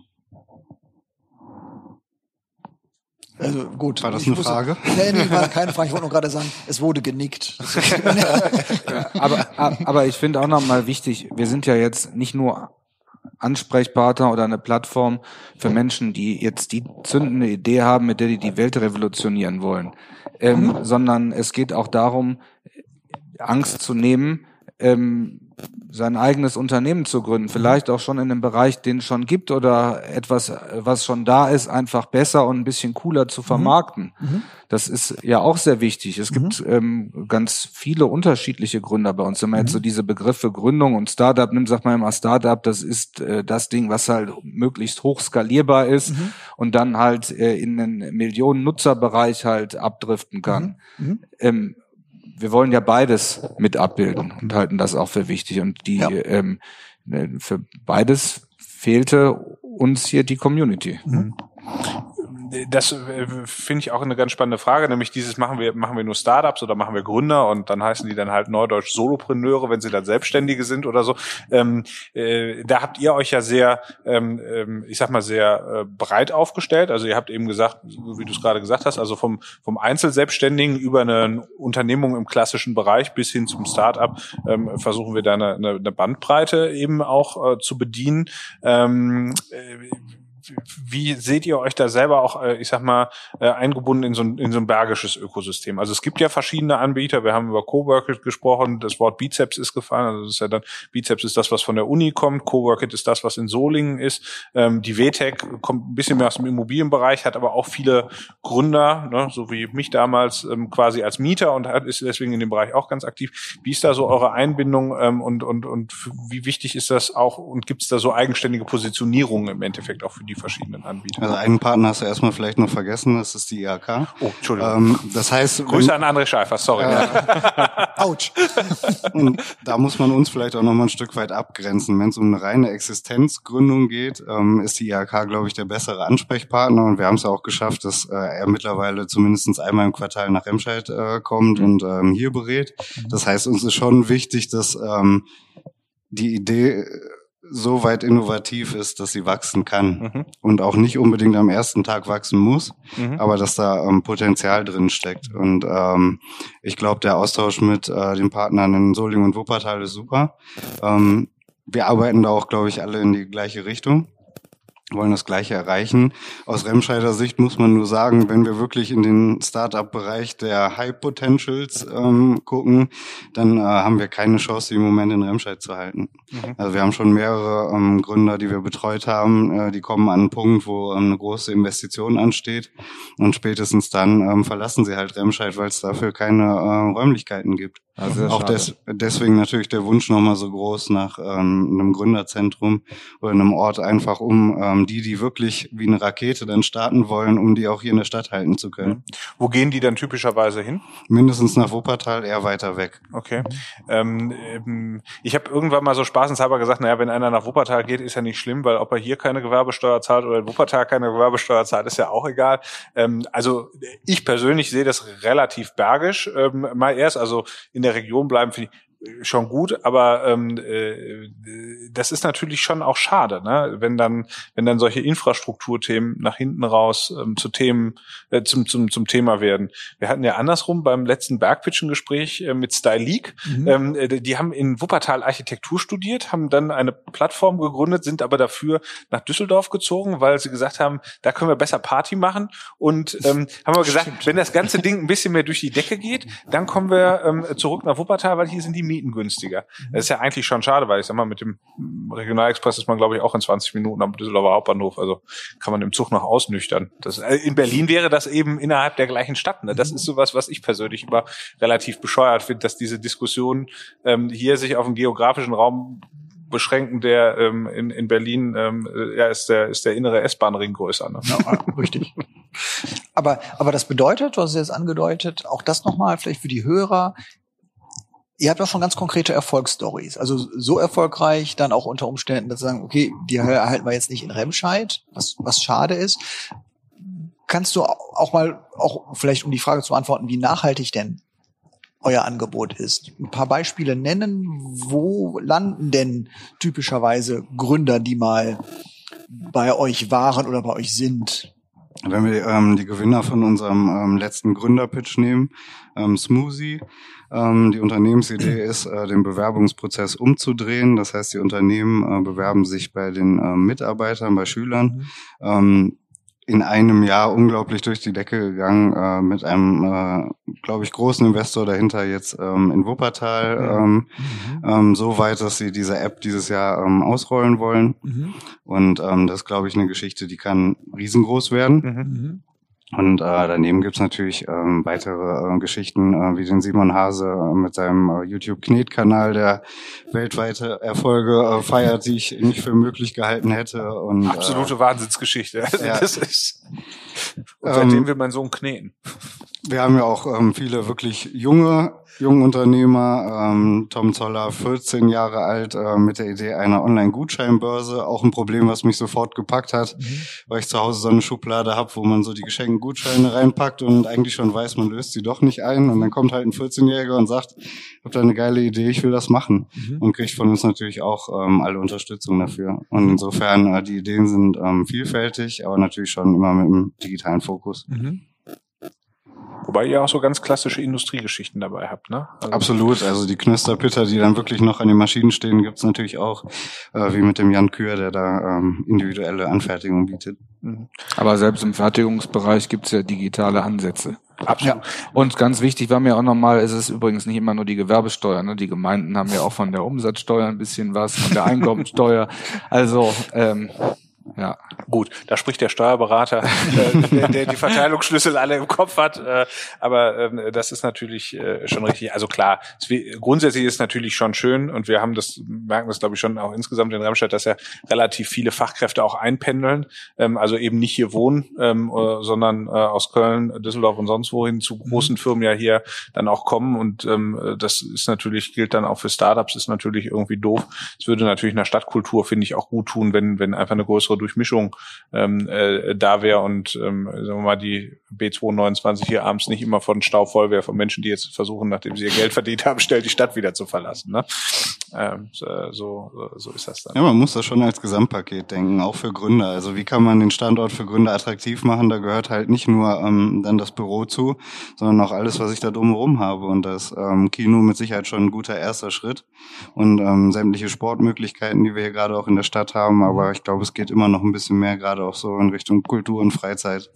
Also gut. War das eine Frage? Nee, nee, war keine Frage. Ich wollte nur gerade sagen, es wurde genickt. aber, aber ich finde auch nochmal wichtig, wir sind ja jetzt nicht nur Ansprechpartner oder eine Plattform für Menschen, die jetzt die zündende Idee haben, mit der die die Welt revolutionieren wollen, ähm, mhm. sondern es geht auch darum, Angst zu nehmen, ähm, sein eigenes Unternehmen zu gründen, vielleicht auch schon in einem Bereich, den es schon gibt oder etwas, was schon da ist, einfach besser und ein bisschen cooler zu vermarkten. Mhm. Das ist ja auch sehr wichtig. Es gibt mhm. ähm, ganz viele unterschiedliche Gründer bei uns. Wenn man jetzt so mhm. diese Begriffe Gründung und Startup nimmt, sagt man immer Startup, das ist äh, das Ding, was halt möglichst hoch skalierbar ist mhm. und dann halt äh, in einen Millionen Nutzerbereich halt abdriften kann. Mhm. Mhm. Ähm, wir wollen ja beides mit abbilden und halten das auch für wichtig. Und die ja. ähm, äh, für beides fehlte uns hier die Community. Mhm das äh, finde ich auch eine ganz spannende Frage, nämlich dieses machen wir machen wir nur Startups oder machen wir Gründer und dann heißen die dann halt neudeutsch Solopreneure, wenn sie dann Selbstständige sind oder so. Ähm, äh, da habt ihr euch ja sehr, ähm, ähm ich sag mal sehr äh, breit aufgestellt. Also ihr habt eben gesagt, wie du es gerade gesagt hast, also vom vom Einzelselbstständigen über eine Unternehmung im klassischen Bereich bis hin zum Startup ähm, versuchen wir da eine, eine Bandbreite eben auch äh, zu bedienen. Ähm, äh, wie seht ihr euch da selber auch, äh, ich sag mal, äh, eingebunden in so, ein, in so ein bergisches Ökosystem? Also es gibt ja verschiedene Anbieter, wir haben über Coworkit gesprochen, das Wort Bizeps ist gefallen, also das ist ja dann, Bizeps ist das, was von der Uni kommt, Coworkit ist das, was in Solingen ist, ähm, die WTEC kommt ein bisschen mehr aus dem Immobilienbereich, hat aber auch viele Gründer, ne, so wie mich damals, ähm, quasi als Mieter und hat, ist deswegen in dem Bereich auch ganz aktiv. Wie ist da so eure Einbindung ähm, und, und, und wie wichtig ist das auch und gibt es da so eigenständige Positionierungen im Endeffekt auch für die die verschiedenen Anbieter. Also einen Partner hast du erstmal vielleicht noch vergessen, das ist die IHK. Oh, Entschuldigung. Ähm, das heißt, Grüße wenn, an André Scheifer, sorry. Äh, Autsch. Und da muss man uns vielleicht auch noch mal ein Stück weit abgrenzen. Wenn es um eine reine Existenzgründung geht, ähm, ist die IHK, glaube ich, der bessere Ansprechpartner. Und wir haben es auch geschafft, dass äh, er mittlerweile zumindest einmal im Quartal nach Remscheid äh, kommt mhm. und ähm, hier berät. Mhm. Das heißt, uns ist schon wichtig, dass ähm, die Idee so weit innovativ ist, dass sie wachsen kann mhm. und auch nicht unbedingt am ersten Tag wachsen muss, mhm. aber dass da ähm, Potenzial drin steckt. Und ähm, ich glaube, der Austausch mit äh, den Partnern in Solingen und Wuppertal ist super. Ähm, wir arbeiten da auch, glaube ich, alle in die gleiche Richtung wollen das Gleiche erreichen. Aus Remscheider Sicht muss man nur sagen, wenn wir wirklich in den Startup-Bereich der High Potentials ähm, gucken, dann äh, haben wir keine Chance, im Moment in Remscheid zu halten. Mhm. Also wir haben schon mehrere ähm, Gründer, die wir betreut haben, äh, die kommen an einen Punkt, wo ähm, eine große Investition ansteht und spätestens dann ähm, verlassen sie halt Remscheid, weil es dafür keine äh, Räumlichkeiten gibt. Also auch des, deswegen natürlich der Wunsch nochmal so groß nach ähm, einem Gründerzentrum oder einem Ort einfach, um ähm, die, die wirklich wie eine Rakete dann starten wollen, um die auch hier in der Stadt halten zu können. Mhm. Wo gehen die dann typischerweise hin? Mindestens nach Wuppertal, eher weiter weg. Okay. Ähm, ähm, ich habe irgendwann mal so spaßenshalber gesagt, naja, wenn einer nach Wuppertal geht, ist ja nicht schlimm, weil ob er hier keine Gewerbesteuer zahlt oder in Wuppertal keine Gewerbesteuer zahlt, ist ja auch egal. Ähm, also ich persönlich sehe das relativ bergisch ähm, mal erst, also in der Region bleiben, finde ich schon gut, aber ähm, äh, das ist natürlich schon auch schade, ne? wenn dann wenn dann solche Infrastrukturthemen nach hinten raus ähm, zu Themen äh, zum zum zum Thema werden. Wir hatten ja andersrum beim letzten Bergpitchen-Gespräch äh, mit Style League, mhm. ähm, äh, die haben in Wuppertal Architektur studiert, haben dann eine Plattform gegründet, sind aber dafür nach Düsseldorf gezogen, weil sie gesagt haben, da können wir besser Party machen und ähm, haben wir gesagt, Stimmt. wenn das ganze Ding ein bisschen mehr durch die Decke geht, dann kommen wir ähm, zurück nach Wuppertal, weil hier sind die Mieten günstiger. Das ist ja eigentlich schon schade, weil ich sag mal, mit dem Regionalexpress ist man, glaube ich, auch in 20 Minuten am Düsseldorfer Hauptbahnhof. Also kann man im Zug noch ausnüchtern. Das, äh, in Berlin wäre das eben innerhalb der gleichen Stadt. Ne? Das ist sowas, was ich persönlich immer relativ bescheuert finde, dass diese Diskussion ähm, hier sich auf den geografischen Raum beschränken, der ähm, in, in Berlin ähm, äh, ja, ist der ist der innere S-Bahn-Ring größer. Ne? Ja, richtig. Aber aber das bedeutet, du hast es jetzt angedeutet, auch das nochmal vielleicht für die Hörer ihr habt auch schon ganz konkrete Erfolgsstories. Also so erfolgreich dann auch unter Umständen, dass sie sagen, okay, die erhalten wir jetzt nicht in Remscheid, was, was schade ist. Kannst du auch mal, auch vielleicht um die Frage zu beantworten, wie nachhaltig denn euer Angebot ist. Ein paar Beispiele nennen, wo landen denn typischerweise Gründer, die mal bei euch waren oder bei euch sind? Wenn wir ähm, die Gewinner von unserem ähm, letzten Gründerpitch nehmen, ähm, Smoothie, die Unternehmensidee ist, äh, den Bewerbungsprozess umzudrehen. Das heißt, die Unternehmen äh, bewerben sich bei den äh, Mitarbeitern, bei Schülern. Mhm. Ähm, in einem Jahr unglaublich durch die Decke gegangen äh, mit einem, äh, glaube ich, großen Investor dahinter jetzt ähm, in Wuppertal. Ähm, mhm. ähm, so weit, dass sie diese App dieses Jahr ähm, ausrollen wollen. Mhm. Und ähm, das ist, glaube ich, eine Geschichte, die kann riesengroß werden. Mhm. Und äh, daneben gibt's natürlich ähm, weitere äh, Geschichten, äh, wie den Simon Hase äh, mit seinem äh, YouTube-Knet-Kanal, der weltweite Erfolge äh, feiert, die ich nicht für möglich gehalten hätte. Und, Absolute äh, Wahnsinnsgeschichte. Ja. Das ist, und seitdem ähm, will mein Sohn kneten. Wir haben ja auch ähm, viele wirklich junge Jungunternehmer. Ähm, Tom Zoller, 14 Jahre alt, äh, mit der Idee einer Online-Gutscheinbörse. Auch ein Problem, was mich sofort gepackt hat, mhm. weil ich zu Hause so eine Schublade habe, wo man so die geschenkten Gutscheine reinpackt und eigentlich schon weiß, man löst sie doch nicht ein. Und dann kommt halt ein 14-Jähriger und sagt, ich habe da eine geile Idee, ich will das machen. Mhm. Und kriegt von uns natürlich auch ähm, alle Unterstützung dafür. Und insofern, äh, die Ideen sind ähm, vielfältig, aber natürlich schon immer mit einem digitalen Fokus. Mhm. Wobei ihr auch so ganz klassische Industriegeschichten dabei habt, ne? Also Absolut. Also die Knösterpitter, die dann wirklich noch an den Maschinen stehen, gibt's natürlich auch, äh, wie mit dem Jan Kür, der da ähm, individuelle Anfertigung bietet. Mhm. Aber selbst im Fertigungsbereich gibt's ja digitale Ansätze. Absolut. Ja. Und ganz wichtig war mir auch nochmal, es ist übrigens nicht immer nur die Gewerbesteuer. Ne? Die Gemeinden haben ja auch von der Umsatzsteuer ein bisschen was, von der Einkommensteuer. Also ähm, ja. Gut, da spricht der Steuerberater, äh, der, der die Verteilungsschlüssel alle im Kopf hat. Äh, aber ähm, das ist natürlich äh, schon richtig. Also klar, grundsätzlich ist natürlich schon schön und wir haben das, merken das glaube ich schon auch insgesamt in Remstadt, dass ja relativ viele Fachkräfte auch einpendeln. Ähm, also eben nicht hier wohnen, ähm, äh, sondern aus Köln, Düsseldorf und sonst wohin zu mhm. großen Firmen ja hier dann auch kommen. Und das ist natürlich, gilt dann auch für Startups, ist natürlich irgendwie doof. Es würde natürlich in der Stadtkultur, finde ich, auch gut tun, wenn, wenn einfach eine größere Durchmischung ähm, äh, da wäre und ähm, sagen wir mal die B229 hier abends nicht immer von Stau voll wäre von Menschen, die jetzt versuchen, nachdem sie ihr Geld verdient haben, schnell die Stadt wieder zu verlassen. Ne? Ähm, so, so ist das dann. Ja, man muss das schon als Gesamtpaket denken, auch für Gründer. Also wie kann man den Standort für Gründer attraktiv machen? Da gehört halt nicht nur ähm, dann das Büro zu, sondern auch alles, was ich da drumherum habe. Und das ähm, Kino mit Sicherheit schon ein guter erster Schritt. Und ähm, sämtliche Sportmöglichkeiten, die wir hier gerade auch in der Stadt haben. Aber ich glaube, es geht immer noch ein bisschen mehr, gerade auch so in Richtung Kultur und Freizeit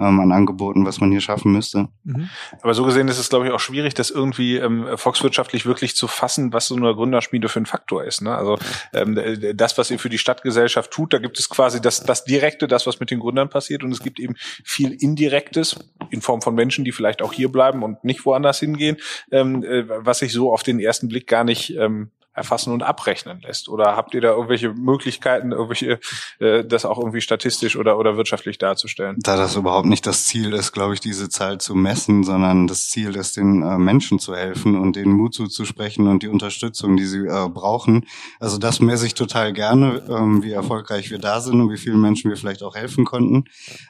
ähm, an Angeboten, was man hier schaffen müsste. Mhm. Aber so gesehen ist es, glaube ich, auch schwierig, das irgendwie ähm, volkswirtschaftlich wirklich zu fassen, was so eine Gründerschmiede für ein Faktor ist. Ne? Also ähm, das, was ihr für die Stadtgesellschaft tut, da gibt es quasi das, das Direkte, das, was mit den Gründern passiert, und es gibt eben viel Indirektes in Form von Menschen, die vielleicht auch hier bleiben und nicht woanders hingehen, ähm, äh, was sich so auf den ersten Blick gar nicht ähm, erfassen und abrechnen lässt? Oder habt ihr da irgendwelche Möglichkeiten, irgendwelche, äh, das auch irgendwie statistisch oder, oder wirtschaftlich darzustellen? Da das überhaupt nicht das Ziel ist, glaube ich, diese Zahl zu messen, sondern das Ziel ist, den äh, Menschen zu helfen und denen Mut zuzusprechen und die Unterstützung, die sie äh, brauchen. Also das messe ich total gerne, ähm, wie erfolgreich wir da sind und wie vielen Menschen wir vielleicht auch helfen konnten.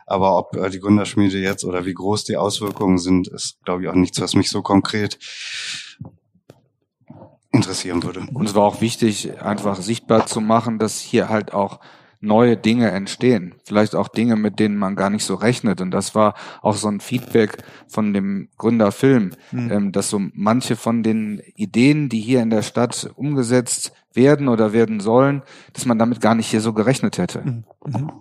Aber ob äh, die Gründerschmiede jetzt oder wie groß die Auswirkungen sind, ist, glaube ich, auch nichts, was mich so konkret interessieren würde. Und es war auch wichtig, einfach sichtbar zu machen, dass hier halt auch neue Dinge entstehen. Vielleicht auch Dinge, mit denen man gar nicht so rechnet. Und das war auch so ein Feedback von dem Gründerfilm, mhm. ähm, dass so manche von den Ideen, die hier in der Stadt umgesetzt werden oder werden sollen, dass man damit gar nicht hier so gerechnet hätte. Mhm. mhm.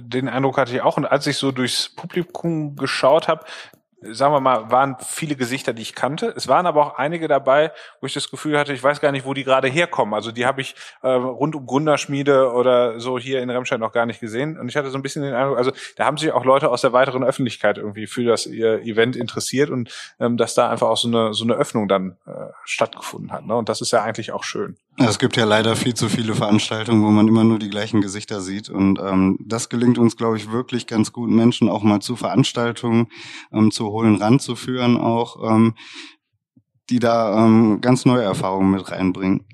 Den Eindruck hatte ich auch. Und als ich so durchs Publikum geschaut habe, sagen wir mal, waren viele Gesichter, die ich kannte. Es waren aber auch einige dabei, wo ich das Gefühl hatte, ich weiß gar nicht, wo die gerade herkommen. Also die habe ich äh, rund um Gründerschmiede oder so hier in Remscheid noch gar nicht gesehen. Und ich hatte so ein bisschen den Eindruck, also da haben sich auch Leute aus der weiteren Öffentlichkeit irgendwie für das ihr Event interessiert und ähm, dass da einfach auch so eine so eine Öffnung dann äh, stattgefunden hat. Ne? Und das ist ja eigentlich auch schön. Es gibt ja leider viel zu viele Veranstaltungen, wo man immer nur die gleichen Gesichter sieht. Und ähm, das gelingt uns, glaube ich, wirklich ganz gut, Menschen auch mal zu Veranstaltungen ähm, zu holen, ranzuführen, auch ähm, die da ähm, ganz neue Erfahrungen mit reinbringen.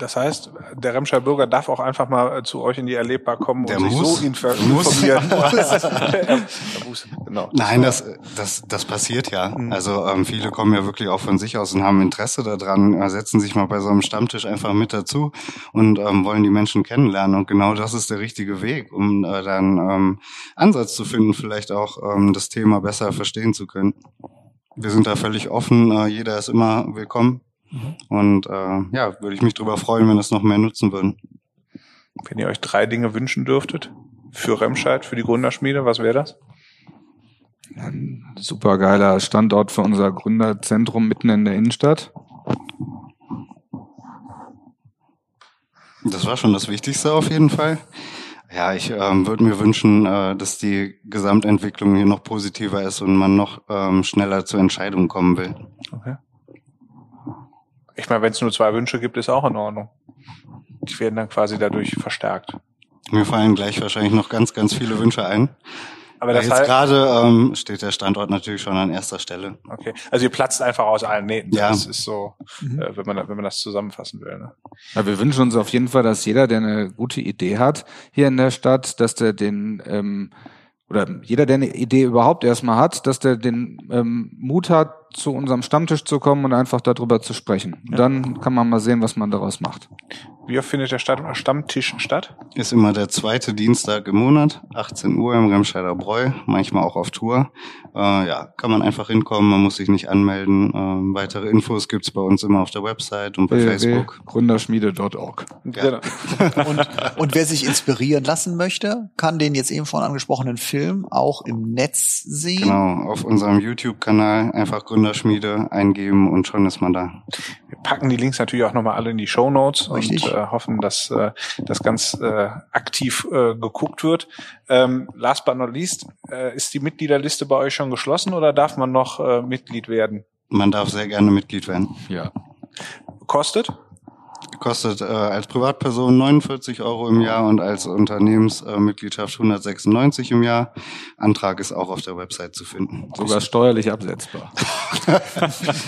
Das heißt, der Remscheid Bürger darf auch einfach mal äh, zu euch in die Erlebbar kommen Der und sich muss. so infer- Muss. informieren. Er- er muss, genau. Nein, das, das, das passiert ja. Mhm. Also ähm, viele kommen ja wirklich auch von sich aus und haben Interesse daran, äh, setzen sich mal bei so einem Stammtisch einfach mit dazu und ähm, wollen die Menschen kennenlernen. Und genau das ist der richtige Weg, um äh, dann ähm, Ansatz zu finden, vielleicht auch ähm, das Thema besser verstehen zu können. Wir sind da völlig offen, äh, jeder ist immer willkommen. Und äh, ja, würde ich mich darüber freuen, wenn das noch mehr nutzen würden. Wenn ihr euch drei Dinge wünschen dürftet für Remscheid, für die Gründerschmiede, was wäre das? Super geiler Standort für unser Gründerzentrum mitten in der Innenstadt. Das war schon das Wichtigste auf jeden Fall. Ja, ich ähm, würde mir wünschen, äh, dass die Gesamtentwicklung hier noch positiver ist und man noch ähm, schneller zur Entscheidung kommen will. Okay. Ich meine, wenn es nur zwei Wünsche gibt, ist auch in Ordnung. Die werden dann quasi dadurch verstärkt. Mir fallen gleich wahrscheinlich noch ganz, ganz viele Wünsche ein. Aber das Jetzt heißt, gerade ähm, steht der Standort natürlich schon an erster Stelle. okay. Also ihr platzt einfach aus allen Nähten. Ja. Das ist so, Mhm. äh, wenn man, wenn man das zusammenfassen will. Ne? Ja, wir wünschen uns auf jeden Fall, dass jeder, der eine gute Idee hat hier in der Stadt, dass der den ähm, oder jeder, der eine Idee überhaupt erstmal hat, dass der den ähm, Mut hat, zu unserem Stammtisch zu kommen und einfach darüber zu sprechen. Und Dann kann man mal sehen, was man daraus macht. Wie oft findet der Stammtisch statt? Ist immer der zweite Dienstag im Monat, 18 Uhr im Remscheider Bräu, manchmal auch auf Tour. Äh, ja, kann man einfach hinkommen, man muss sich nicht anmelden. Ähm, weitere Infos gibt's bei uns immer auf der Website und bei Facebook. Gründerschmiede.org. Genau. Und, und wer sich inspirieren lassen möchte, kann den jetzt eben vorhin angesprochenen Film auch im Netz sehen. Genau, auf unserem YouTube-Kanal einfach Gründerschmiede eingeben und schon ist man da. Wir packen die Links natürlich auch nochmal alle in die Show Notes und Richtig. äh, hoffen, dass äh, das ganz äh, aktiv äh, geguckt wird. Ähm, last but not least, äh, ist die Mitgliederliste bei euch schon geschlossen oder darf man noch äh, Mitglied werden? Man darf sehr gerne Mitglied werden. Ja. Kostet? Kostet äh, als Privatperson 49 Euro im Jahr und als Unternehmensmitgliedschaft äh, Mitgliedschaft 196 im Jahr. Antrag ist auch auf der Website zu finden. Sogar steuerlich absetzbar.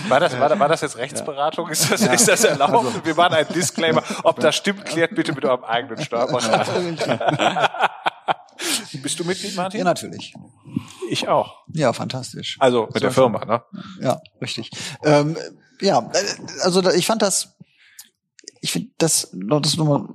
War das, war, war das jetzt Rechtsberatung? Ist, das, ist das erlaubt? Wir machen einen Disclaimer. Ob das stimmt, klärt bitte mit eurem eigenen Steuerberater. Bist du Mitglied, Martin? Ja, natürlich. Ich auch. Ja, fantastisch. Also mit der Firma, ne? Ja, richtig. Ähm, ja, äh, also ich fand das, ich finde das, das nochmal,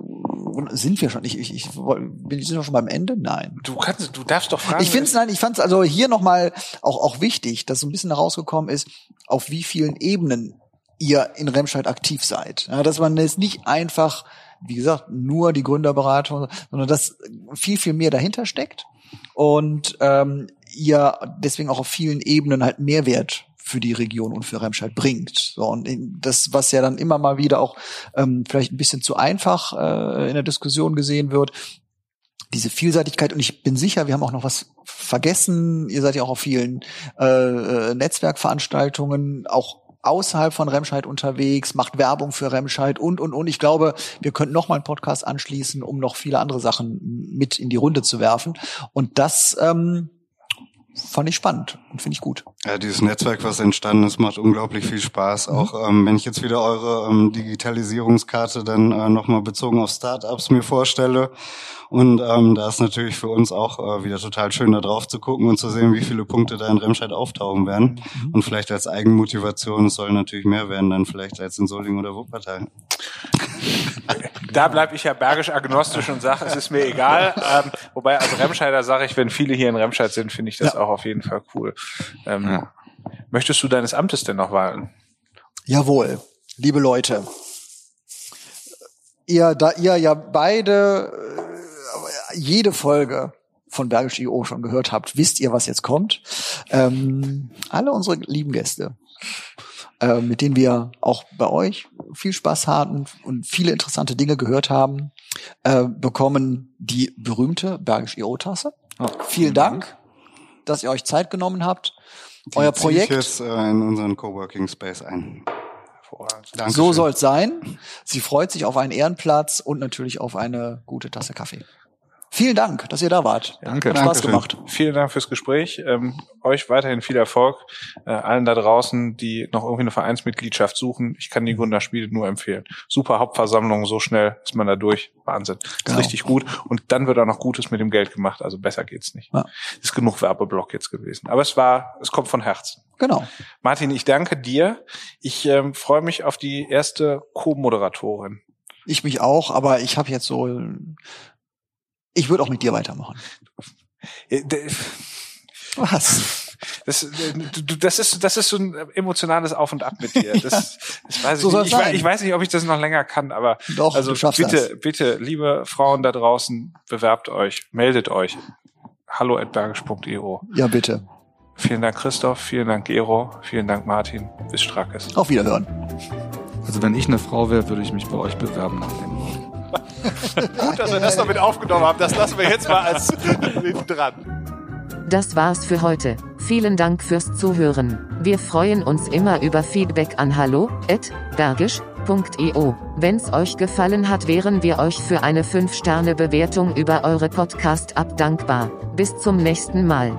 sind wir schon? Ich, ich, ich bin sind wir schon beim Ende? Nein. Du kannst, du darfst doch fragen. Ich finde es, nein, ich fand es also hier nochmal auch, auch wichtig, dass so ein bisschen herausgekommen ist, auf wie vielen Ebenen ihr in Remscheid aktiv seid. Ja, dass man jetzt nicht einfach, wie gesagt, nur die Gründerberatung, sondern dass viel, viel mehr dahinter steckt und ähm, ihr deswegen auch auf vielen Ebenen halt Mehrwert für die Region und für Remscheid bringt. So, und das, was ja dann immer mal wieder auch ähm, vielleicht ein bisschen zu einfach äh, in der Diskussion gesehen wird, diese Vielseitigkeit und ich bin sicher, wir haben auch noch was vergessen. Ihr seid ja auch auf vielen äh, äh, Netzwerkveranstaltungen, auch außerhalb von Remscheid unterwegs, macht Werbung für Remscheid und und und. Ich glaube, wir könnten noch mal einen Podcast anschließen, um noch viele andere Sachen mit in die Runde zu werfen. Und das ähm, fand ich spannend und finde ich gut. Ja, dieses Netzwerk, was entstanden ist, macht unglaublich viel Spaß. Auch ähm, wenn ich jetzt wieder eure ähm, Digitalisierungskarte dann äh, nochmal bezogen auf Startups mir vorstelle. Und ähm, da ist natürlich für uns auch äh, wieder total schön, da drauf zu gucken und zu sehen, wie viele Punkte da in Remscheid auftauchen werden. Und vielleicht als Eigenmotivation, es soll natürlich mehr werden, dann vielleicht als in Solingen oder Wuppertal. Da bleibe ich ja bergisch agnostisch und sage, es ist mir egal. Ähm, wobei als Remscheider sage ich, wenn viele hier in Remscheid sind, finde ich das auch auf jeden Fall cool. Ähm, Ja. Möchtest du deines Amtes denn noch walten? Jawohl, liebe Leute. Ihr, da ihr ja beide äh, jede Folge von Bergisch IO schon gehört habt, wisst ihr, was jetzt kommt. Ähm, alle unsere lieben Gäste, äh, mit denen wir auch bei euch viel Spaß hatten und viele interessante Dinge gehört haben, äh, bekommen die berühmte Bergisch IO-Tasse. Vielen Dank, dass ihr euch Zeit genommen habt. Die Euer ziehe ich Projekt. jetzt äh, in unseren Coworking Space ein. So soll's sein. Sie freut sich auf einen Ehrenplatz und natürlich auf eine gute Tasse Kaffee. Vielen Dank, dass ihr da wart. Danke. Hat Spaß Dankeschön. gemacht. Vielen Dank fürs Gespräch. Ähm, euch weiterhin viel Erfolg. Äh, allen da draußen, die noch irgendwie eine Vereinsmitgliedschaft suchen, ich kann die Gründerschmiede nur empfehlen. Super Hauptversammlung, so schnell ist man da durch. Wahnsinn. Ist Genau. richtig gut. Und dann wird auch noch Gutes mit dem Geld gemacht. Also besser geht's nicht. Ja. Ist genug Werbeblock jetzt gewesen. Aber es war, es kommt von Herzen. Genau. Martin, ich danke dir. Ich ähm, freue mich auf die erste Co-Moderatorin. Ich mich auch, aber ich habe jetzt so. Ich würde auch mit dir weitermachen. Äh, d- Was? Das, äh, das ist das ist so ein emotionales Auf und Ab mit dir. Das, das weiß So ich, nicht. ich, wei- sein. ich weiß nicht, ob ich das noch länger kann, aber Doch, also bitte, das. bitte, liebe Frauen da draußen, bewerbt euch, meldet euch. Hallo at bergisch.io. Ja, bitte. Vielen Dank Christoph, vielen Dank Gero, vielen Dank Martin. Bis Strackes. Auf Wiederhören. Also wenn ich eine Frau wäre, würde ich mich bei euch bewerben nach dem. Gut, dass wir das noch mit aufgenommen haben. Das lassen wir jetzt mal als dran. Das war's für heute. Vielen Dank fürs Zuhören. Wir freuen uns immer über Feedback an hallo@bergisch.io. Wenn's euch gefallen hat, wären wir euch für eine 5-Sterne-Bewertung über eure Podcast-App dankbar. Bis zum nächsten Mal.